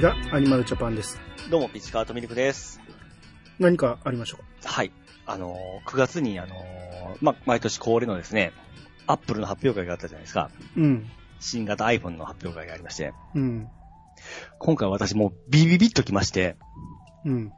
がアニマルジャパンです。どうも、ピチカートミルクです。何かありましょうはい。あのー、9月に、あのー、ま、毎年恒例のですね、アップルの発表会があったじゃないですか。うん。新型 iPhone の発表会がありまして、うん。今回私もうビビビッときまして、うん。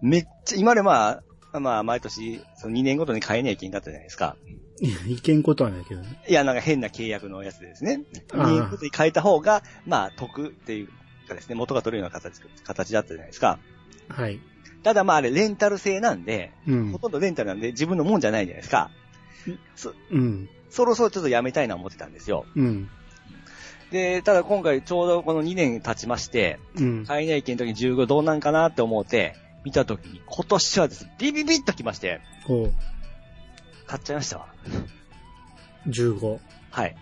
めっちゃ、今までまあ、まあ、毎年、その2年ごとに買えない金だったじゃないですか。いや、いけんことはないけどね。いや、なんか変な契約のやつでですね。あー2年ごとに変えた方が、まあ、得っていうかですね、元が取れるような形、形だったじゃないですか。はい。ただまあ、あれ、レンタル制なんで、うんほ。とんどレンタルなんで自分のもんじゃないじゃないですか。そ、うん。そろそろちょっとやめたいな思ってたんですよ。うん。で、ただ今回ちょうどこの2年経ちまして、うん。買いない券の時に15どうなんかなって思って、見た時に今年はですね、ビビビッときまして、おう買っちゃいましたわ。15。はい。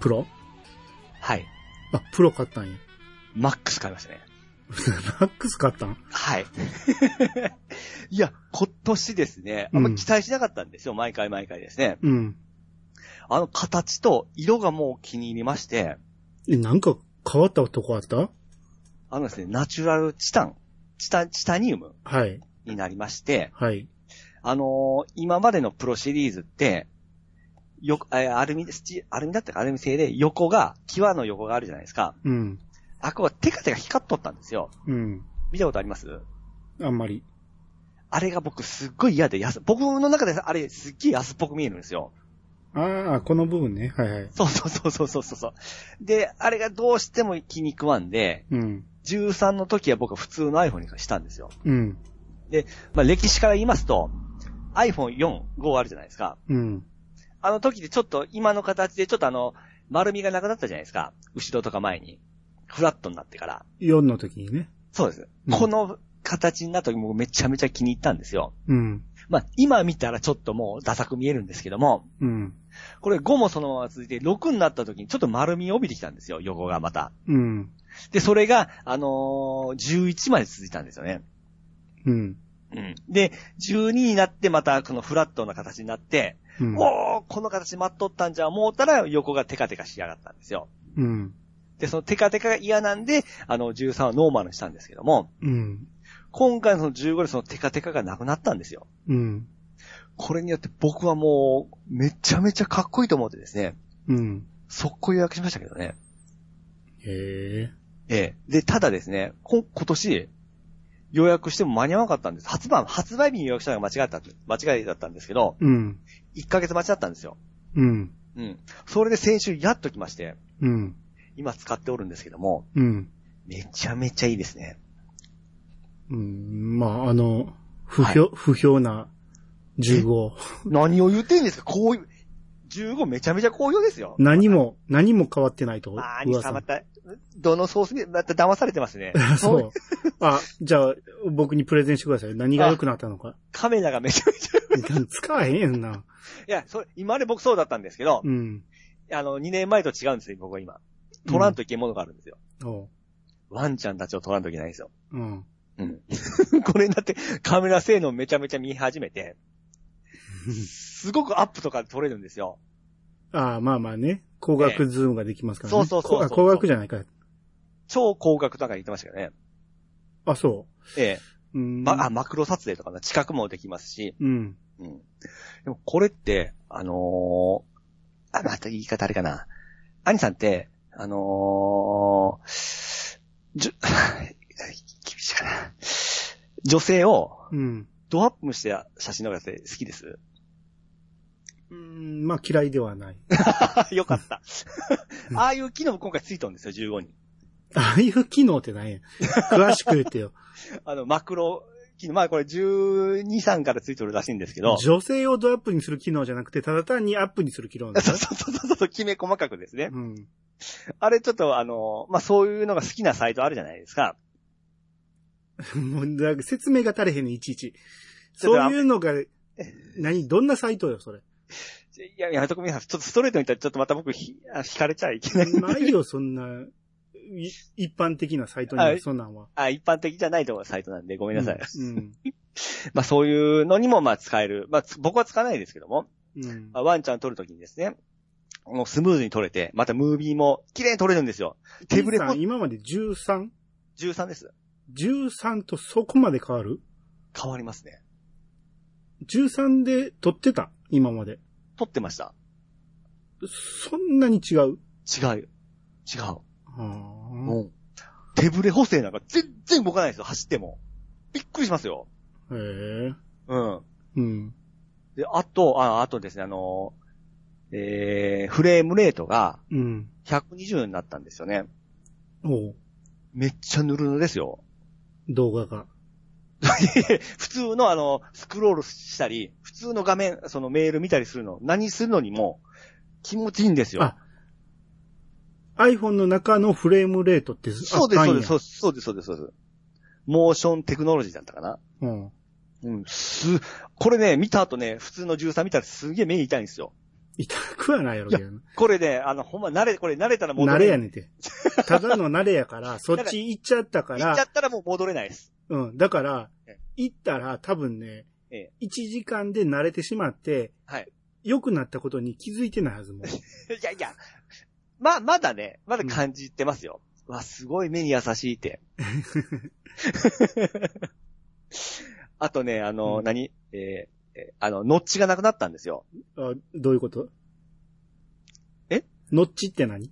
プロ？はい。あ、プロ買ったんや。マックス買いましたね。マックス買ったん？はい。いや、今年ですね、あんま期待しなかったんですよ、毎回毎回ですね。うん。あの形と色がもう気に入りまして、え、なんか変わったとこあった？あのですね、ナチュラルチタン、チタ、チタニウムはい。になりまして、はい。あのー今までのプロシリーズって、よ、えーアルミ、スチアルミだったか？アルミ製で横が、際の横があるじゃないですか。うん。あこはテカテカ光っとったんですよ。うん。見たことあります？あんまり。あれが僕すっごい嫌で安、僕の中であれすっげえ安っぽく見えるんですよ。ああ、この部分ね。はいはい。そうそうそうそうそうそう。で、あれがどうしても気に食わんで、うん。13の時は僕は普通の iPhone にしたんですよ。うん。まあ歴史から言いますと、iPhone4、5あるじゃないですか。うん。あの時でちょっと今の形でちょっとあの、丸みがなくなったじゃないですか。後ろとか前に。フラットになってから。4の時にね。そうです。うんこの形になった時もめちゃめちゃ気に入ったんですよ。うん。まあ、今見たらちょっともうダサく見えるんですけども、うん。これ5もそのまま続いて6になった時にちょっと丸みを帯びてきたんですよ、横がまた。うん。で、それが、あのー11まで続いたんですよね。うん。うん。で、12になってまたこのフラットな形になって、うん。おー、この形待っとったんじゃ思ったら横がテカテカしやがったんですよ。うん。で、そのテカテカが嫌なんで、あの、13はノーマルにしたんですけども、うん。今回のその15でそのテカテカがなくなったんですよ。うん。これによって僕はもう、めちゃめちゃかっこいいと思ってですね、うん。速攻予約しましたけどね。へえ。ええ。で、ただですね、こ今年、予約しても間に合わなかったんです。発売、発売日に予約したのが間違った、間違いだったんですけど、うん。1ヶ月待ちだったんですよ。うん。うん。それで先週やっと来まして、うん。今使っておるんですけども、うん。めちゃめちゃいいですね。うん。まあ、あの、不評、不評な15。何を言ってんですか？こういう、15めちゃめちゃ好評ですよ。何も、何も変わってないと。あー、にさまた、どのソースに、また騙されてますね。そう。あ、じゃあ、僕にプレゼンしてください。何が良くなったのか。カメラがめちゃめちゃ、い 使わへんな。や、それ、今まで僕そうだったんですけど、うん。あの、2年前と違うんですよ、僕は今。取らんといけんものがあるんですよ。おうワンちゃんたちを取らんといけないんですよ。うん。うん。これになってカメラ性能めちゃめちゃ見始めて、すごくアップとかで撮れるんですよ。ああ、まあまあね。光学ズームができますからね。そうそうそうそうこあ光学じゃないか。超広角とか言ってましたけどね。あ、そええ。う。うん。ま、あ、マクロ撮影とかの近くもできますし、うん。うん。でもこれって、あのー、あ、また言い方あれかな。アニさんって、あのー、じゅ、厳しいかな。女性をうん。ドアップして写真の方が好きです？うん、まあ嫌いではない。よかったう。んああいう機能も今回ついたんですよ、15に。ああいう機能って何や。詳しく言ってよ。あの、マクロ機能、まあこれ12、3からついてるらしいんですけど、女性をドアップにする機能じゃなくて、ただ単にアップにする機能なんだ そうそうそうそう、きめ細かくですね。うん。あれちょっとあの、まあそういうのが好きなサイトあるじゃないですか。もう、だから説明が足れへんねん、いちいち。そういうのが、何どんなサイトよ、それ。いや、やめとく皆さん、ちょっとストレートに言ったらちょっとまた僕ひ、あ惹かれちゃいけない。ないよ、そんな、い一般的なサイトに、はいそんなんは。あ、一般的じゃないと思うサイトなんでごめんなさい。うん。まあそういうのにもまあ使える。まあつ僕は使わないですけども、うん。まあ、ワンちゃん撮るときにですね、もうスムーズに撮れて、またムービーも綺麗に撮れるんですよ。手ぶれ兄さん今まで 13?13 13です。とそこまで変わる？変わりますね。?13 で撮ってた？今まで。撮ってました。そんなに違う？違う。違う。はあもう、手ぶれ補正なんか全然動かないですよ、走っても。びっくりしますよ。へえ。うん。うん。で、あと、あ、あとですね、あの、えー、フレームレートがうん。120になったんですよね。おうめっちゃぬるぬるですよ。動画が。普通のあの、スクロールしたり、普通の画面、そのメール見たりするの、何するのにも気持ちいいんですよ。あ iPhone の中のフレームレートってそうです、そうです、そそうです、そうです、そうです。モーションテクノロジーだったかな。う。うん。うん、す、これね、見た後ね、普通の13見たらすげえ目痛いんですよ。痛くはないやろうけどな。これね、あの、ほんま慣れ、これ慣れたら戻れ慣れやねんて。ただの慣れやから、そっち行っちゃったか行っちゃら、ったらもう戻れないです。うん。だからえ、行ったら多分ねええ、1時間で慣れてしまって、はい。良くなったことに気づいてないはずもう。いやいや、ま、まだね、まだ感じてますよ。わ、すごい目に優しいって。あとね、あの、うん何？えーえーあの、ノッチがなくなったんですよ。あどういうこと？え？ノッチって何？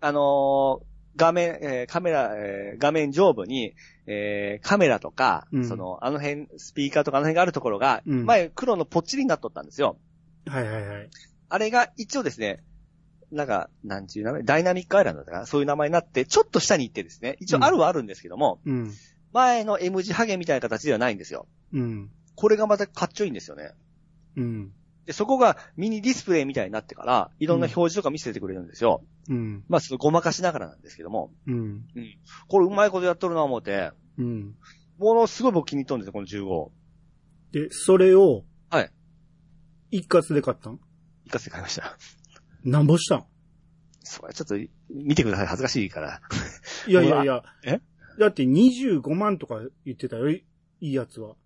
あのー画面、えーカメラ、えー画面上部に、えーカメラとか、うんその、あの辺、スピーカーとかあの辺があるところが、うん前黒のポッチリになっとったんですよ。はいはいはい。あれが一応ですね、なんか、なんちゅう名前？ダイナミックアイランドだかな？そういう名前になって、ちょっと下に行ってですね、一応あるはあるんですけども、うん。前の M 字ハゲみたいな形ではないんですよ。うん。これがまたかっちょいいんですよね。うん。で、そこがミニディスプレイみたいになってから、いろんな表示とか見せてくれるんですよ。うん。まあ、そのごまかしながらなんですけども、うん。これうまいことやっとるな思って、うん。ものすごい僕気に入っとるんですよ、この15。で、それを、はい。一括で買ったん一括で買いました。なんぼしたん？それちょっと見てください、恥ずかしいから。いやいやいや。え？だって25万とか言ってたよ、いいいやつは。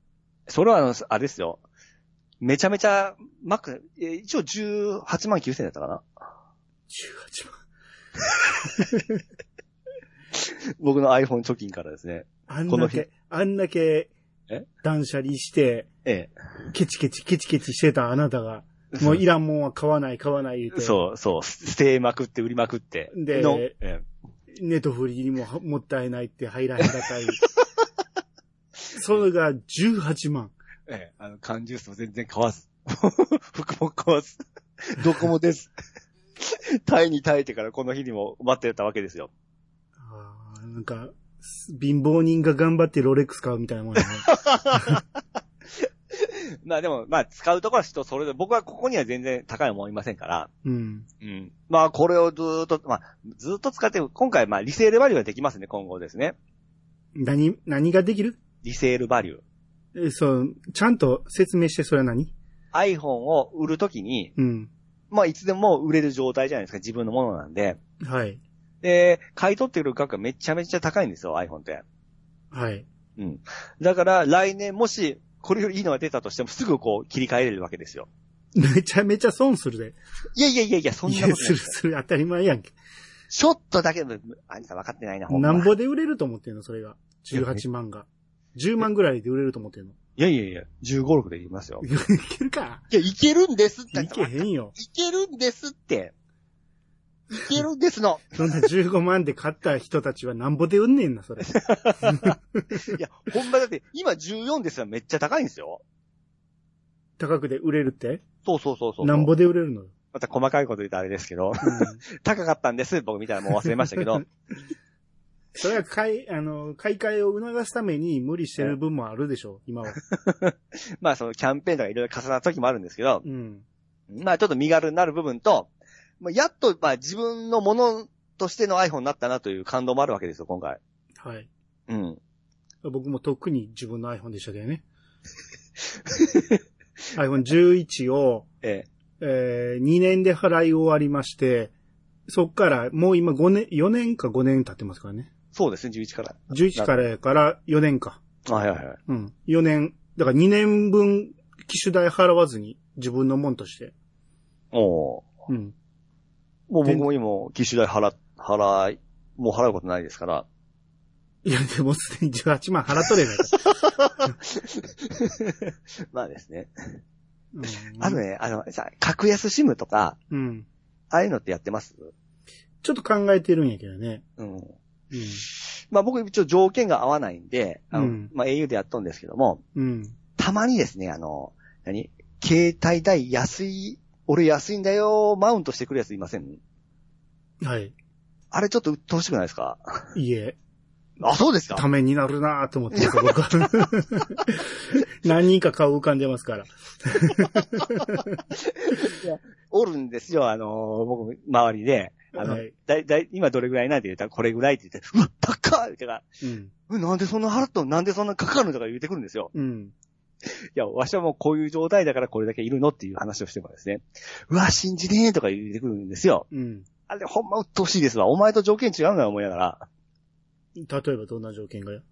それはあの、あれですよ。めちゃめちゃ、マック、えー一応18万9000円だったかな18万。僕の iPhone 貯金からですね。あんだけ、あんだけえ、断捨離して、えケチケチケチケチしてたあなたが、え。もういらんもんは買わない買わない言うて、そう、そう、捨てまくって売りまくって。でネットフリにもはもったいないって入らへんかったり。それが18万。えええあの、缶ジュースも全然買わず。服も買わず。どこもです。タイに耐えてからこの日にも待ってたわけですよ。あーなんか、貧乏人が頑張ってロレックス買うみたいなもんやね。まあでも、まあ使うところは人それで、僕はここには全然高いもんいませんから。うん。うん。まあこれをずーっと、まあずーっと使って、今回まあリセールバリューができますね、今後ですね。何、何ができる？リセールバリュー。えそう、ちゃんと説明してそれは何？iPhone を売るときに、うん。まあいつでも売れる状態じゃないですか、自分のものなんで。はい。で、買い取ってくる額がめちゃめちゃ高いんですよ、iPhone って。はい。うん。だから来年もし、これよりいいのが出たとしてもすぐこう切り替えれるわけですよ。めちゃめちゃ損するで。いやいやいやいや、そんなことないする。する、当たり前やんけ。ちょっとだけでも、あんた分かってないな、ほんま。なんぼで売れると思ってんの、それが。18万が。10万ぐらいで売れると思ってんの。いやいやいや、15、6でいきますよ。いけるかいや、いけるんですって。いけへんよ。いけるんですって。いけるんですの。そんな15万で買った人たちはなんぼで売んねんな、それ。いや、ほんまだって、今14ですらめっちゃ高いんですよ。高くで売れるって？そうそうそうそう。なんぼで売れるのよ。また細かいこと言うとあれですけど、うん 高かったんです、僕みたいなもう忘れましたけど。それは買い、あの、買い替えを促すために無理してる分もあるでしょ、今は。まあそのキャンペーンとかいろいろ重なった時もあるんですけど、うん。まあちょっと身軽になる部分と、まあやっとまあ自分のものとしての iPhone になったなという感動もあるわけですよ、今回。はい。うん。僕も特に自分の iPhone でしたけどね。iPhone11 を、ええー2年で払い終わりまして、そっからもう今5年、4年か5年経ってますからね。そうですね、11から。11からやから4年か。はいはいはい。うん。4年。だから2年分機種代払わずに自分のもんとして。おーうん。もう僕も今、機種代払、払い、もう払うことないですから。いや、でもすでに18万払っとれないか。まあですね。うんあとね、あの、さ、格安シムとか、うん。ああいうのってやってます？ちょっと考えてるんやけどね。うん。うん。まあ僕一応条件が合わないんで、あの、うんまあ au でやっとんですけども、うん。たまにですね、あの、何？携帯代安い、俺安いんだよ、マウントしてくるやついません？はい。あれちょっと鬱陶しくないですか？いえ、あ、そうですか？ためになるなと思ってます、僕は。何人か顔浮かんでますから。おるんですよ、あの、僕、周りで。あの、はいだい、だい、今どれぐらいなんて言ったら、これぐらいって言って、うわ、高いとか、うん。えなんでそんな払ったのなんでそんなかかるの？とか言ってくるんですよ。うん。いや、わしはもうこういう状態だからこれだけいるのっていう話をしてもですね、うわ、信じねえとか言ってくるんですよ。うん。あれほんま鬱陶しいですわ。お前と条件違うな思いながら。例えばどんな条件がよ？い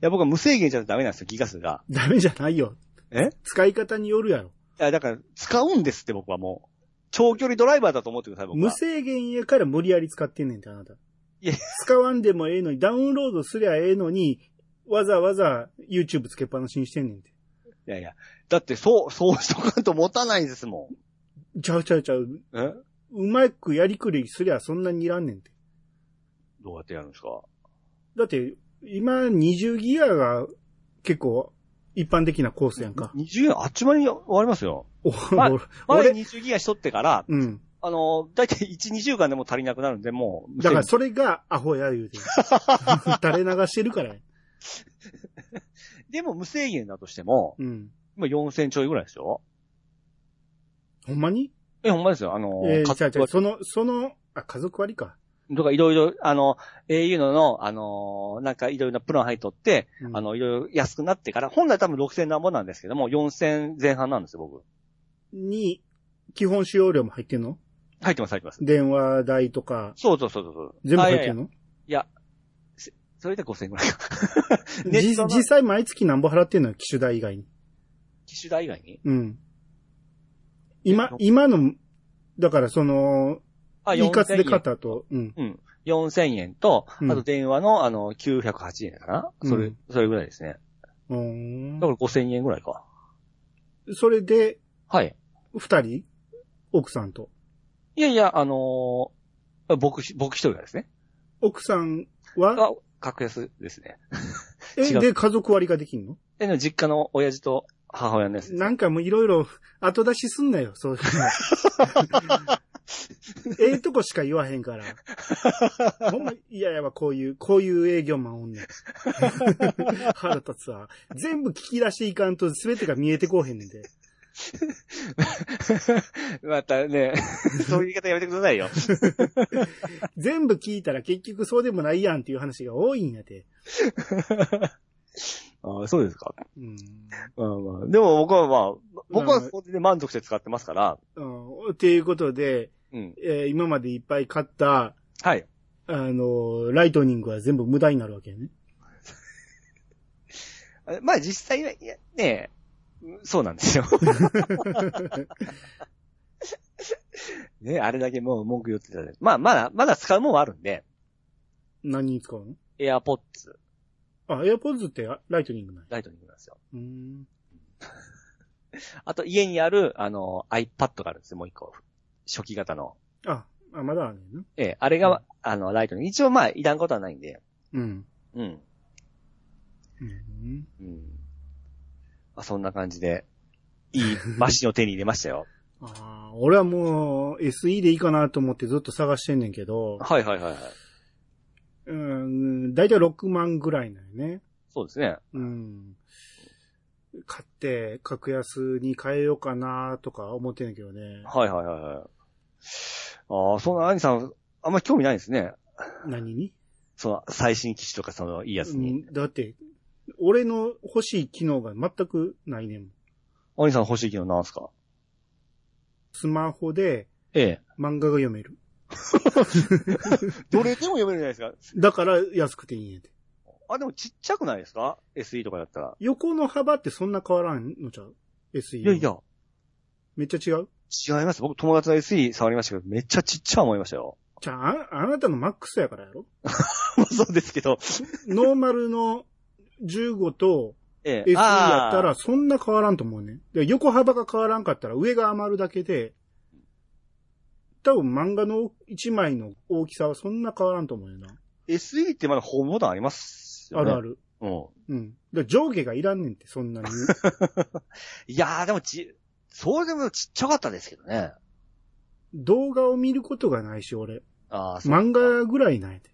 や、僕は無制限じゃダメなんですよ、ギガ数が。ダメじゃないよ。え？使い方によるやろ。いや、だから、使うんですって僕はもう。長距離ドライバーだと思ってください、僕は。無制限やから無理やり使ってんねんて、あなた。いや使わんでもええのに、ダウンロードすりゃええのに、わざわざ YouTube つけっぱなしにしてんねんて。いやいや。だって、そう、そうしとかんと持たないですもちゃうちゃうちゃう。ん。え？うまくやりくりすりゃそんなにいらんねんて。どうやってやるんですか？だって、今20ギガが結構一般的なコースやんか。20円あっちまに終わりますよ。おま俺前20ギガしとってから、うん。あの、だいたい1、2週間でも足りなくなるんで、もう。だからそれがアホや言うてる。垂れ流してるからや。でも無制限だとしても、うん。今4000ちょいぐらいですよ。ほんまに？え、ほんまですよ。あの、えー、かじゃあじゃあその、その、あ、家族割か。とかいろいろ、あの、au のの、あの、なんかいろいろなプラン入っとって、うんあの、いろいろ安くなってから、本来多分6000なんぼなんですけども、4000前半なんですよ、僕。に、基本使用料も入ってんの？入ってます、入ってます。電話代とか、そうそうそうそう。全部入ってんの？いや、せそれで5000ぐらいか。ネじットの実際毎月何ぼ払ってんの？よ、機種代以外に。機種代以外に？うん。今え、今の、だからその、あ、いいかつで4000買ったと、うん。円。うん。4000円と、うんあと電話の、あの、908円かな、それうん、それぐらいですね。うーんだから5000円ぐらいか。それで、はい。二人？奥さんと？いやいや、あのー僕し、僕一人がですね。奥さんは、あ、格安ですね。え、違うで、家族割ができんの？え、でも実家の親父と母親のやつです。なんかもういろいろ後出しすんなよ、そういうの。ええとこしか言わへんから。ほんま、いやいやわ、こういう、こういう営業マンおんねん。腹立つわ。全部聞き出していかんと全てが見えてこうへんねんで。またね、そういう言い方やめてくださいよ。全部聞いたら結局そうでもないやんっていう話が多いんやて。ああ、そうですか。うん。まあまあ。でも僕はまあ、僕はそれで満足して使ってますから。うん。っていうことで、うん。えー今までいっぱい買った、はい。あの、ライトニングは全部無駄になるわけよね。あまあ実際は、ねそうなんですよ。ねあれだけもう文句言ってたら。まあ、まだ、まだ使うもんはあるんで、何に使うの？AirPods、あ、AirPods ってライトニングなんやライトニングなんですよ。うーん。あと家にある、あの、iPad があるんですよ、もう一個。初期型の。あ、あまだあるね。ええ、あれが、うんあの、ライトニング。一応まあ、いらんことはないんで。うん。うん。うん。うん。まあ、そんな感じで、いいマシンを手に入れましたよ。ああ、俺はもう SE でいいかなと思ってずっと探してんねんけど、はいはいはいはい。うん、だいたい6万ぐらいなんよね。そうですね。うん。買って、格安に変えようかなとか思ってんねんけどね。はいはいはいはい。ああ、そんな、兄さん、あんまり興味ないですね。何に？その、最新機種とか、その、いいやつに。うんだって、俺の欲しい機能が全くないねん。兄さん欲しい機能なんすか？スマホでええ。漫画が読める。どれでも読めるじゃないですか。だから安くていいんやて。あ、でもちっちゃくないですか ?SE とかだったら。横の幅ってそんな変わらんのちゃう ?SE。いやい。や、めっちゃ違う？違います。僕友達の SE 触りましたけど、めっちゃちっちゃい思いましたよ。じゃあ、ああなたのマックスやからやろ まあそうですけど。ノーマルの15とえ SE やったあらそんな変わらんと思うね。で横幅が変わらんかったら上が余るだけで、多分漫画の1枚の大きさはそんな変わらんと思うよな。ー SE ってまだホームボタンありますよね。あるある。うん。うん。で上下がいらんねんって、そんなに。いやーでもち、そうでもちっちゃかったですけどね。動画を見ることがないし、俺。ああ、そう。漫画ぐらいないで。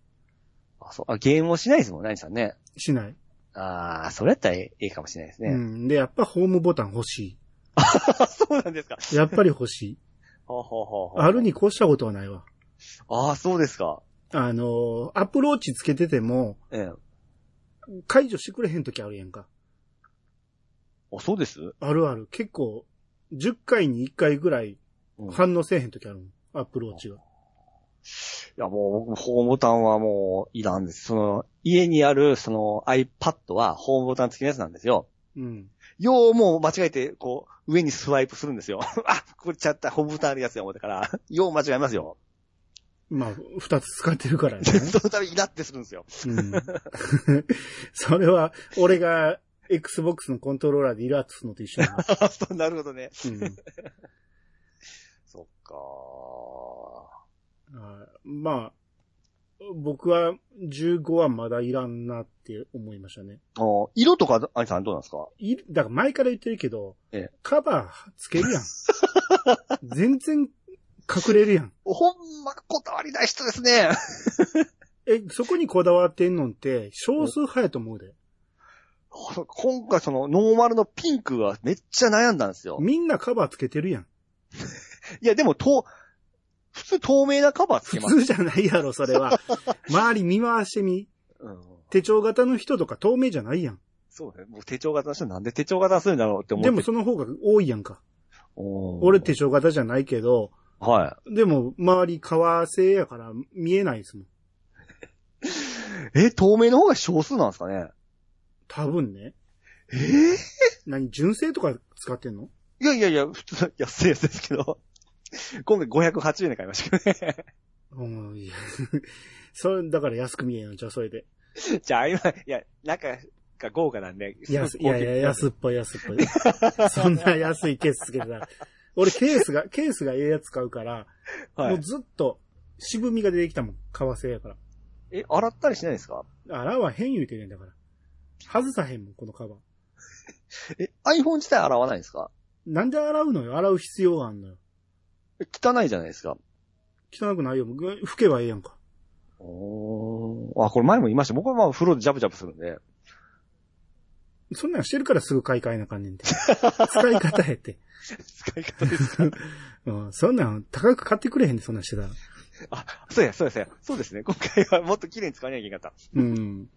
あそうあゲームをしないですもん、何さんね。しない。ああ、それやったらいいかもしれないですね。うん。で、やっぱホームボタン欲し そうなんですか。い。やっぱり欲しい。ほうほうほうほうあるに越したことはないわ。ああ、そうですか。あの、アプローチつけてても、ええ。解除してくれへん時あるやんか。あ、そうです？あるある。結構、10回に1回ぐらいうんい反応せえへん時あるもん。アプローチが。や、もう、僕ホームボタンはもう、いらんです。その、家にある、その iPad は、ホームボタン付きのやつなんですよ。うん。よう、もう間違えて、こう、上にスワイプするんですよ。あ、これちゃった、ホームボタンあるやつや思ってから、よう間違えますよ。まあ、2つ使ってるからね。そのためにイラってするんですよ。うん。それは、俺が Xbox のコントローラーでイラッとするのと一緒やな。なるほどね。うんそっかあまあ、僕は15はまだいらんなって思いましたね。ー。あ色とか、アニさんどうなんですか？いだから前から言ってるけど、ええカバーつけるやん。全然隠れるやん。ほんまこだわりない人ですね。え、そこにこだわってんのって少数派やと思うで。今回その、ノーマルのピンクがめっちゃ悩んだんですよ。みんなカバーつけてるやん。いや、でも、と、普通透明なカバーつ普けます。通じゃないやろ、それは。周り見回してみ。うん。手帳型の人とか透明じゃないやん。そうね。僕手帳型の人なんで手帳型するんだろうって思って。でもその方が多いやんか。おー俺手帳型じゃないけど、はでも周り革製やから見えないですもん。い。え、透明の方が少数なんですかね？多分ね。えー？何純正とか使ってんの？いやいやいや、普通、安いやつですけど。今回580円で買いましたけどね。うん、いや。それ、だから安く見えんのじゃあそれで。じゃあ、今、いや、中が豪華なんで。安、いやいや、安っぽい安っぽい。そんな安いケースつけてたら。俺ケースが、ケースがええやつ買うから、はいもう。ずっと渋みが出てきたもん。革製やから。え、洗ったりしないですか？洗わへん言うてねんだから。外さへんもん、このカバー。え、iPhone 自体洗わないんですか？なんで洗うのよ？洗う必要があんのよ。え汚いじゃないですか。汚くないよ。ぐ拭けばええやんか。おー。あ、これ前も言いました。僕はまあ風呂でジャブジャブするんで。そんなんしてるからすぐ買い替えなあかんねんて。使い方やって。使い方ですか？うん、そんなん高く買ってくれへんで、そんなんしてたら。あ、そうや、そうや、そうや。そうですね。今回はもっと綺麗に使わなきゃいけなかっうん。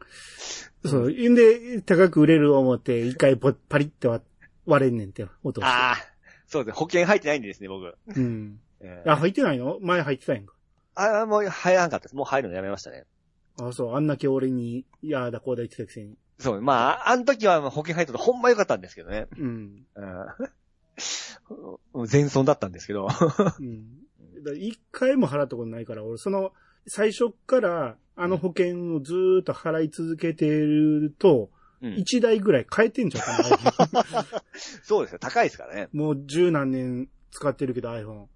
そう。んで、高く売れる思って、一回ポパリって割割れんねんて、落とた。して。ああ。そうですね。保険入ってないんでですね、僕。うん。えーあ、入ってないの？前入ってたやんか。あ、もう入らなかったです。もう入るのやめましたね。あ、そう。あんだけ俺に、いやだこうだ言ってたくせに。そう、まあ、あの時は保険入ったとほんま良かったんですけどね。うん。うん。前損だったんですけど。うん。一回も払ったことないから、俺、その、最初っから、あの保険をずーっと払い続けてると、うん一台ぐらい変えてんじゃん そうですよ。高いですからね。もう十何年使ってるけど iPhone。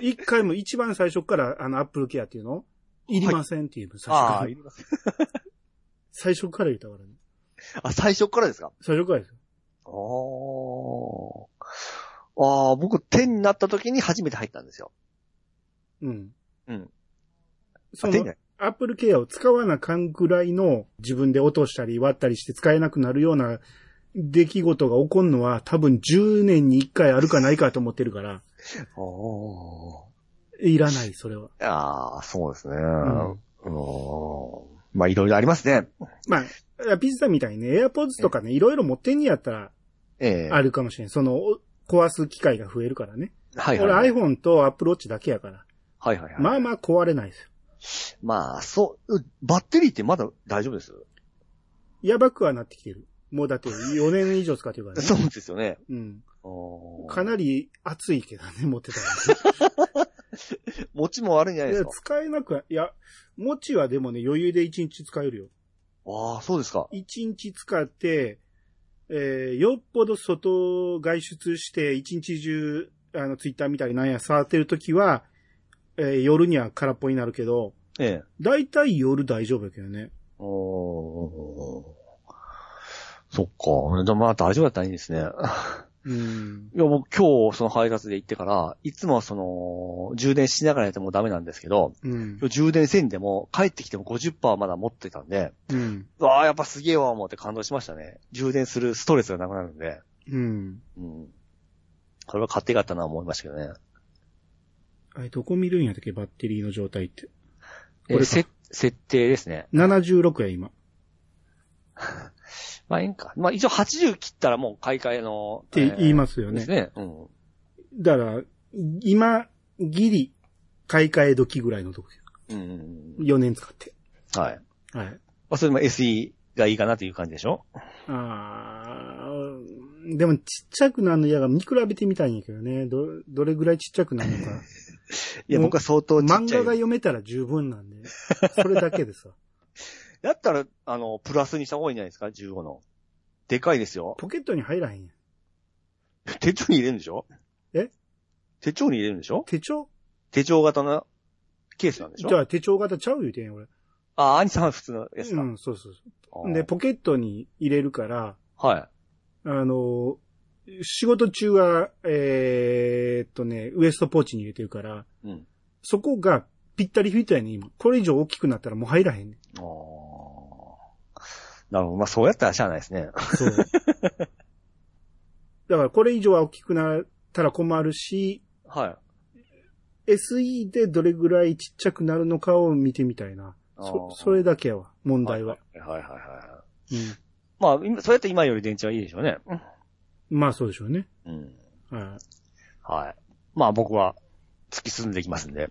一回も一番最初っから、あの、Apple Care っていうの？いりませんっていうの、最初ああ、からい。最初から言ったからね。あ、最初からですか？最初からですよ。ああ。ああ、僕10になった時に初めて入ったんですよ。うん。うん。そあ10になの、Apple Care を使わなかんぐらいの自分で落としたり割ったりして使えなくなるような出来事が起こるのは多分10年に1回あるかないかと思ってるから、あいらない、それは。あ。ああ、そうですね。んうん。まあ、いろいろありますね。まあ、ピッツァみたいにね、AirPods とかね、いろいろ持ってんにやったらええあるかもしれん。その、お壊す機会が増えるからね。はいはいはい。俺 iPhone と Apple Watch だけやから。はいはいはい。まあまあ壊れないですよ。まあ、そう、バッテリーってまだ大丈夫です？やばくはなってきてる。もうだって4年以上使ってるからね。そうですよね。うん。かなり熱いけどね、持ってたら、ね。持ちも悪いんじゃないですか？使えなくは、いや、持ちはでもね、余裕で1日使えるよ。ああ、そうですか。1日使って、えー、よっぽど外外出して一日中、あの、ツイッター見たりなんや触ってるときは、えー夜には空っぽになるけど、ええ。だいたい夜大丈夫やけどね。おーそっか。じゃあまあ大丈夫だったらいいんですね。うん。いや、僕今日その配達で行ってから、いつもその、充電しながらやってもダメなんですけど、うん今。日充電せんでも、帰ってきても50%まだ持ってたんで、うん。うわあ、やっぱすげえわ、思って感動しましたね。充電するストレスがなくなるんで、うん。うん。これは買ってよかったな思いましたけどね。あれ、どこ見るんやったっけ、バッテリーの状態って。これ設定ですね。76や、今。っ まあ、ええんか。まあ、一応80切ったらもう買い替えの。て言いますよねです。ね。うん。だから、今、ギリ、買い替え時ぐらいのとこうんうんうん。4年使って。はい。まはい。あ、それも SE がいいかなという感じでしょ？あーでもちっちゃくなるの嫌が見比べてみたいんやけどね。ど、どれぐらいちっちゃくなるのか。いや、僕は相当ちっちゃい。漫画が読めたら十分なんで。それだけでさ。だったら、あの、プラスにした方がいいんじゃないですか ?15 の。でかいですよ。ポケットに入らへんやん。手帳に入れるんでしょ？え？手帳に入れるんでしょ？手帳？手帳型のケースなんでしょ？じゃあ手帳型ちゃう言うてんやん、俺。あ、兄さんは普通のやつか。うん、そうそうそう。で、ポケットに入れるから、はあの、仕事中は、えーっとね、ウエストポーチに入れてるから、い。うん。そこがぴったりフィットやねん、今。これ以上大きくなったらもう入らへんねん。あーなるほど。まあ、そうやったらしゃあないですね。そう。だからこれ以上は大きくなったら困るし、はい。SE でどれぐらいちっちゃくなるのかを見てみたいな。そそれだけやわ、問題は。はいはいはいはい。うん。まあ、今そうやって今より電池はいいでしょうね。まあそうでしょうね。うん。はい。はい。まあ僕は突き進んでいきますんで。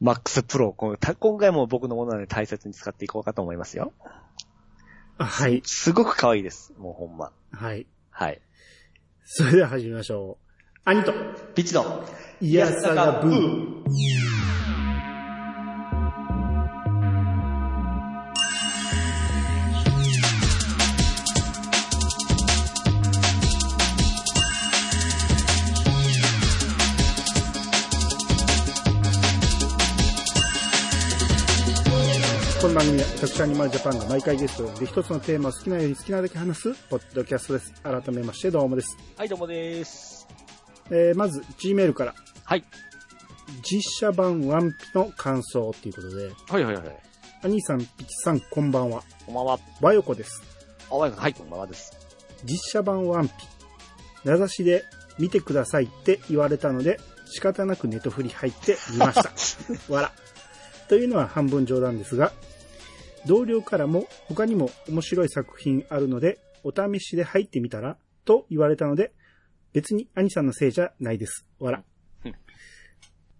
マックスプロ、このた今回も僕のものなので大切に使っていこうかと思いますよ。あはい。すごく可愛いです。もうほんま。はい。はい。それでは始めましょう。兄と、ピッチの、イヤサガブー。の番組は私アニマルジャパンが毎回ゲストで一つのテーマを好きなように好きなだけ話すポッドキャストです。改めましてどうもです。はい、どうもです。えー、まず Gmail からはい。実写版ワンピの感想ということで、はいはいはい。兄さん、ピチさん、こんばんは。こんばんは。和横です。あわよはい、こんばんはです。実写版ワンピ。名指しで見てくださいって言われたので、仕方なくネトフリ入って見ました。わら。というのは半分冗談ですが、同僚からも他にも面白い作品あるので、お試しで入ってみたらと言われたので、別に兄さんのせいじゃないです。わら。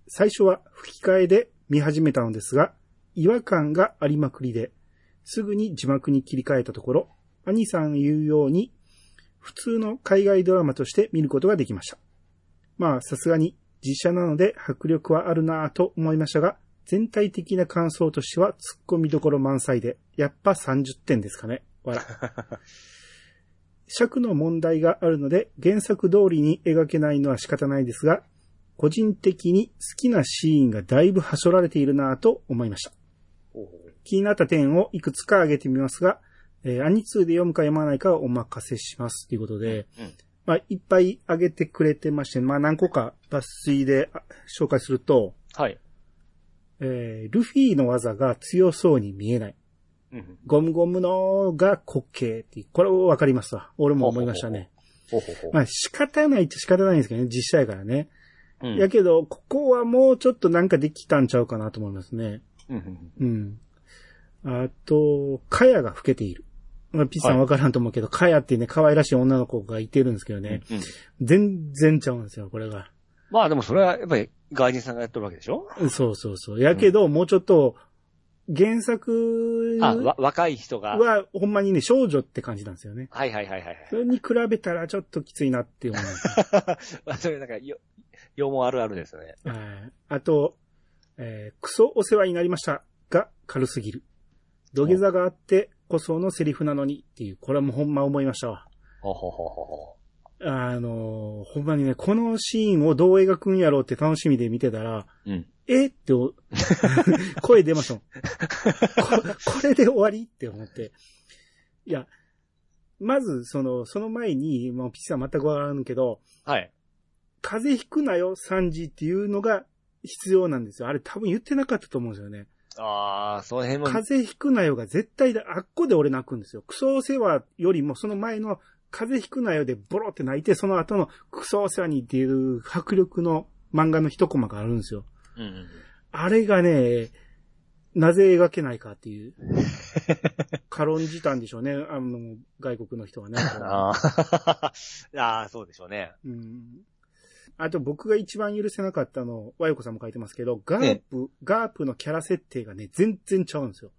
最初は吹き替えで見始めたのですが、違和感がありまくりで、すぐに字幕に切り替えたところ、兄さん言うように、普通の海外ドラマとして見ることができました。まあ、さすがに実写なので迫力はあるなぁと思いましたが、全体的な感想としては突っ込みどころ満載で、やっぱ30点ですかね。わら。尺の問題があるので原作通りに描けないのは仕方ないですが、個人的に好きなシーンがだいぶはしょられているなぁと思いました。気になった点をいくつか挙げてみますが、えー、アニツーで読むか読まないかはお任せします。ということで、うんまあ、いっぱい挙げてくれてまして、まあ、何個か抜粋であ紹介すると、はい。えー、ルフィの技が強そうに見えない。うん。ゴムゴムのが滑稽っていう、これわかりますわ。俺も思いましたね。まあ仕方ないっちゃ仕方ないんですけどね、実写やからね。うんやけど、ここはもうちょっとなんかできたんちゃうかなと思いますね。うんうん。あと、カヤが老けている。まあ、ピッチさんはいわからんと思うけど、カヤってね、可愛らしい女の子がいてるんですけどね。うん。全然ちゃうんですよ、これが。まあでもそれはやっぱり外人さんがやってるわけでしょ？そうそうそう。やけど、もうちょっと、原作あ、わ、若い人が。は、ほんまにね、少女って感じなんですよね。はいはいはいはい。それに比べたらちょっときついなって思う。まあそれなんか、よ、よもあるあるですよね。はいあと、えークソお世話になりましたが軽すぎる。土下座があってこそのセリフなのにっていう、これはもうほんま思いましたわ。ほほほほほ。あのーほんまにね、このシーンをどう描くんやろうって楽しみで見てたら、うん。えってお 声出ましたもんこ。これで終わりって思って。いや、まず、その、その前に、もうピッチさん全くわからんけど、はい。風邪ひくなよ、3時っていうのが必要なんですよ。あれ多分言ってなかったと思うんですよね。ああ、その辺も。風邪ひくなよが絶対だ、あっこで俺泣くんですよ。クソお世話よりもその前の風邪ひくなよでボロって泣いて、その後のクソお世話にっていう迫力の漫画の一コマがあるんですよ。うんうん。あれがね、なぜ描けないかっていう。軽んじたんでしょうね、あの、外国の人はね。あ あ。そうでしょうね。うんあと僕が一番許せなかったの、和洋子さんも書いてますけど、ガープ、ガープのキャラ設定がね、全然ちゃうんですよ。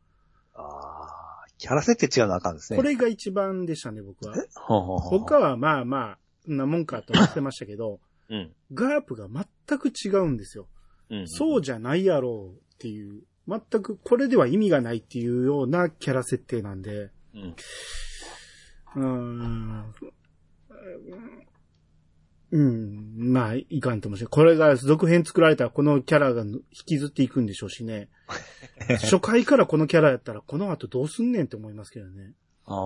ああ。キャラ設定違うのあかんですね。これが一番でしたね、僕は。ほうほうほう他はまあまあ、そんなもんかと思ってましたけど、うん。ガープが全く違うんですよ。うん。そうじゃないやろうっていう、全くこれでは意味がないっていうようなキャラ設定なんで、うん。うーん。うん、まあ、いかんと思うし、これが続編作られたらこのキャラが引きずっていくんでしょうしね。初回からこのキャラやったらこの後どうすんねんって思いますけどね。ああ。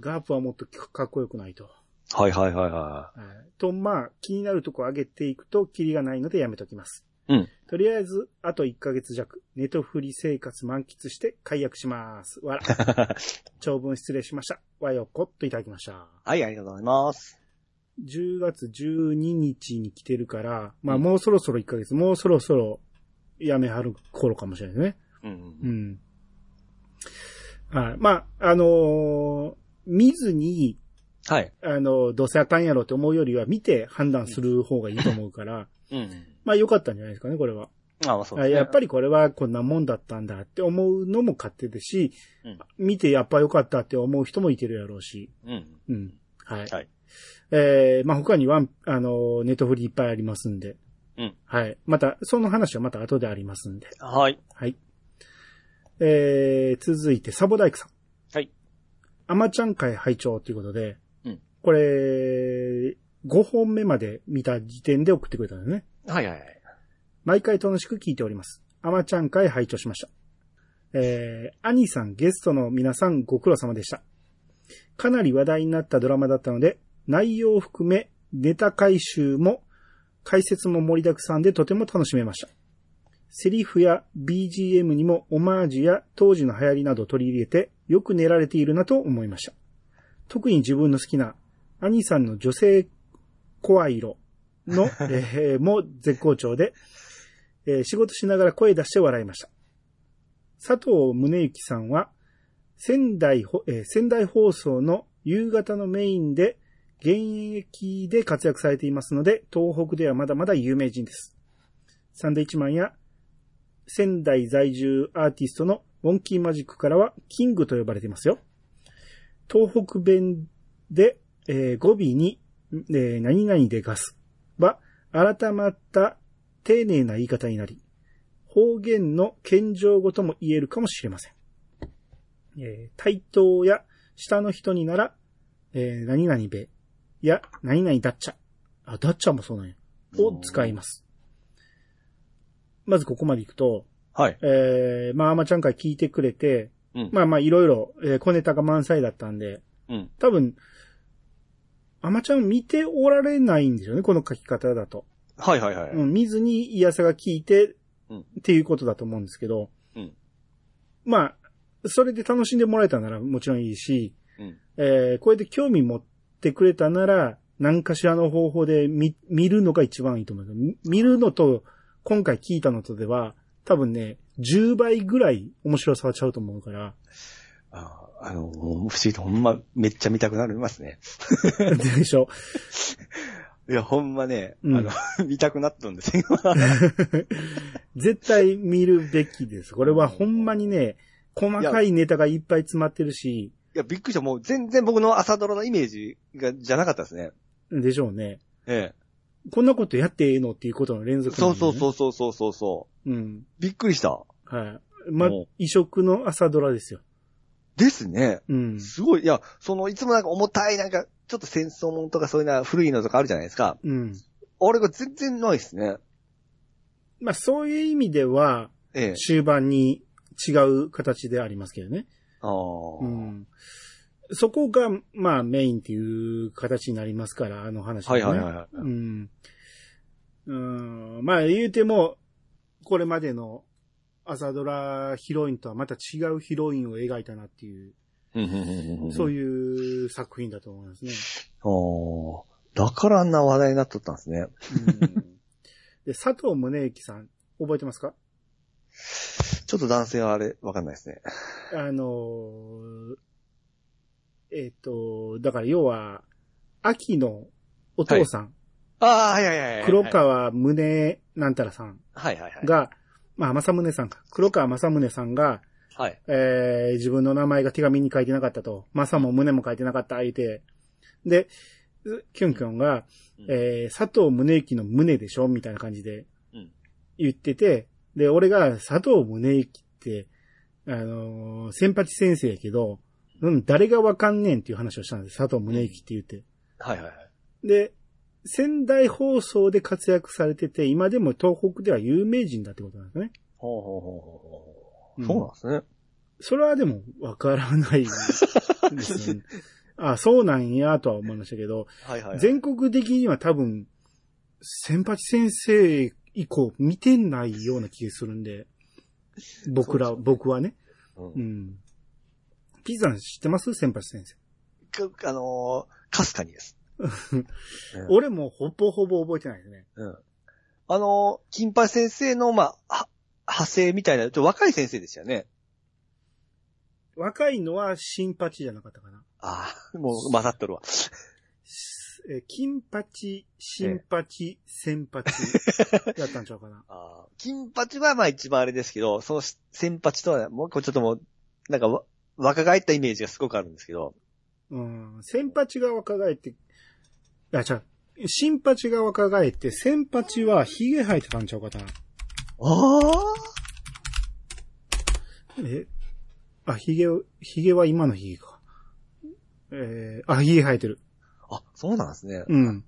ガープはもっとかっこよくないと。はいはいはいははいと、まあ、気になるとこ上げていくと、キリがないのでやめときます。うん。とりあえず、あと1ヶ月弱、ネトフリ生活満喫して解約します。わら。い。長文失礼しました。わよこっといただきました。はい、ありがとうございます。10月12日に来てるから、まあもうそろそろ1ヶ月、もうそろそろやめはる頃かもしれないね。うん。うん。はい。まあ、あのー見ずに、はい。あの、どうせあかんやろって思うよりは見て判断する方がいいと思うから、うん。まあ良かったんじゃないですかね、これは。あまあそうですね。やっぱりこれはこんなもんだったんだって思うのも勝手ですし、うん見てやっぱ良かったって思う人もいてるやろうし、うん。うん。はい。はいえー、まあ他には、あの、ネットフリいっぱいありますんで、うん。はい。また、その話はまた後でありますんで、はい。はい。えー、続いて、サボダイクさん。はい。アマちゃん会拝聴ということで、うんこれ、5本目まで見た時点で送ってくれたんですね。はいはいはい。毎回楽しく聞いております。アマちゃん会拝聴しました。えー、アニさんゲストの皆さんご苦労様でした。かなり話題になったドラマだったので、内容を含めネタ回収も解説も盛りだくさんでとても楽しめました。セリフや BGM にもオマージュや当時の流行りなどを取り入れてよく練られているなと思いました。特に自分の好きなアニさんの女性声色の、えーも絶好調で、えー仕事しながら声出して笑いました。佐藤宗之さんは、仙台ほ、えー仙台放送の夕方のメインで、現役で活躍されていますので、東北ではまだまだ有名人です。サンドイッチマンや、仙台在住アーティストのモンキーマジックからは、キングと呼ばれていますよ。東北弁で、えー語尾に、えー何々でガスは、改まった丁寧な言い方になり、方言の謙譲語とも言えるかもしれません。えー対等や下の人になら、えー何々べや何々だっちゃ。あ、だっちゃもそうなんや。を使います。まずここまで行くと、はい。えー、まあ、アマちゃん会聞いてくれて、うん。まあまあいろいろ、えー小ネタが満載だったんで、うん。多分、アマちゃん見ておられないんですよね、この書き方だと。はいはいはい。うん、見ずにイヤサが聞いて、うんっていうことだと思うんですけど、うんまあ、それで楽しんでもらえたならもちろんいいし、うん。えーこれで興味持ってくれたなら、何かしらの方法で見、見るのが一番いいと思います。み見るのと、今回聞いたのとでは、多分ね、10倍ぐらい面白さはちゃうと思うから、ああの、不思議とほんまめっちゃ見たくなりますね。でしょ？いや、ほんまね、うんあの、見たくなったんですよ。絶対見るべきです。これはほんまにね、細かいネタがいっぱい詰まってるし、いや、びっくりした。もう全然僕の朝ドラのイメージが、じゃなかったですね。でしょうね。えこんなことやってええの？っていうことの連え。続、。そうそうそううそうそうそうそううん。びっくりした。はい。ま異色の朝ドラですよ。ですね。うん。すごい。いや、その、いつもなんか重たい、なんか、ちょっと戦争もんとかそういうな古いのとかあるじゃないですか。うん。俺が全然ないですね。まあそういう意味では、ええ。終盤に違う形でありますけどね。ああ、うん。そこが、まあメインっていう形になりますから、あの話はね。はいはいはいはい。うん。うん。まあ言うても、これまでの朝ドラヒロインとはまた違うヒロインを描いたなっていう、そういう。いう作品だと思いますね。ああ。だからあんな話題になっとったんですね。うん、で、佐藤宗之さん、覚えてますか？ちょっと男性はあれ、わかんないですね。あのーえっ、と、だから要は、秋のお父さん、ああ、はいはいはいはい。黒。川宗なんたらさんはいはいはい。が、まあ、正宗さんか。黒川正宗さんが、はい。えー自分の名前が手紙に書いてなかったと。正も宗も書いてなかった相手。で、キュンキュンが、うんえー佐藤宗之の宗でしょ？みたいな感じでうん言ってて、で、俺が佐藤宗之って、あのー先八先生やけど、うん、誰がわかんねんっていう話をしたんです。佐藤宗之って言って。はいはいはい。で、仙台放送で活躍されてて、今でも東北では有名人だってことなんですね。ほうほうほうほうそうなんですね。それはでもわからないですね。あ、そうなんやとは思いましたけど、はいはいはい。全国的には多分、先八先生以降見てないような気がするんで、僕ら、僕はね。うんうん。ピザン知ってます？先八先生。かあのー、かすかにです。うん俺もほぼほぼ覚えてないですね。うん。あのー、金八先生の、まあ、は派生みたいな、ちょっと若い先生でしたよね。若いのは新八じゃなかったかな。ああ、もう混ざっとるわ。えー金八、新八、先八やったんちゃうかな。あー金八はまあ一番あれですけど、その先八とはもう一個ちょっともう、なんかわ若返ったイメージがすごくあるんですけど。うん。先八が若返って、あ、じゃ新八が若返って、先八は髭生えてたんちゃうかな。ああえ、あ、髭を、髭は今の髭か。えー、あ、髭生えてる。あ、そうなんですね。うん。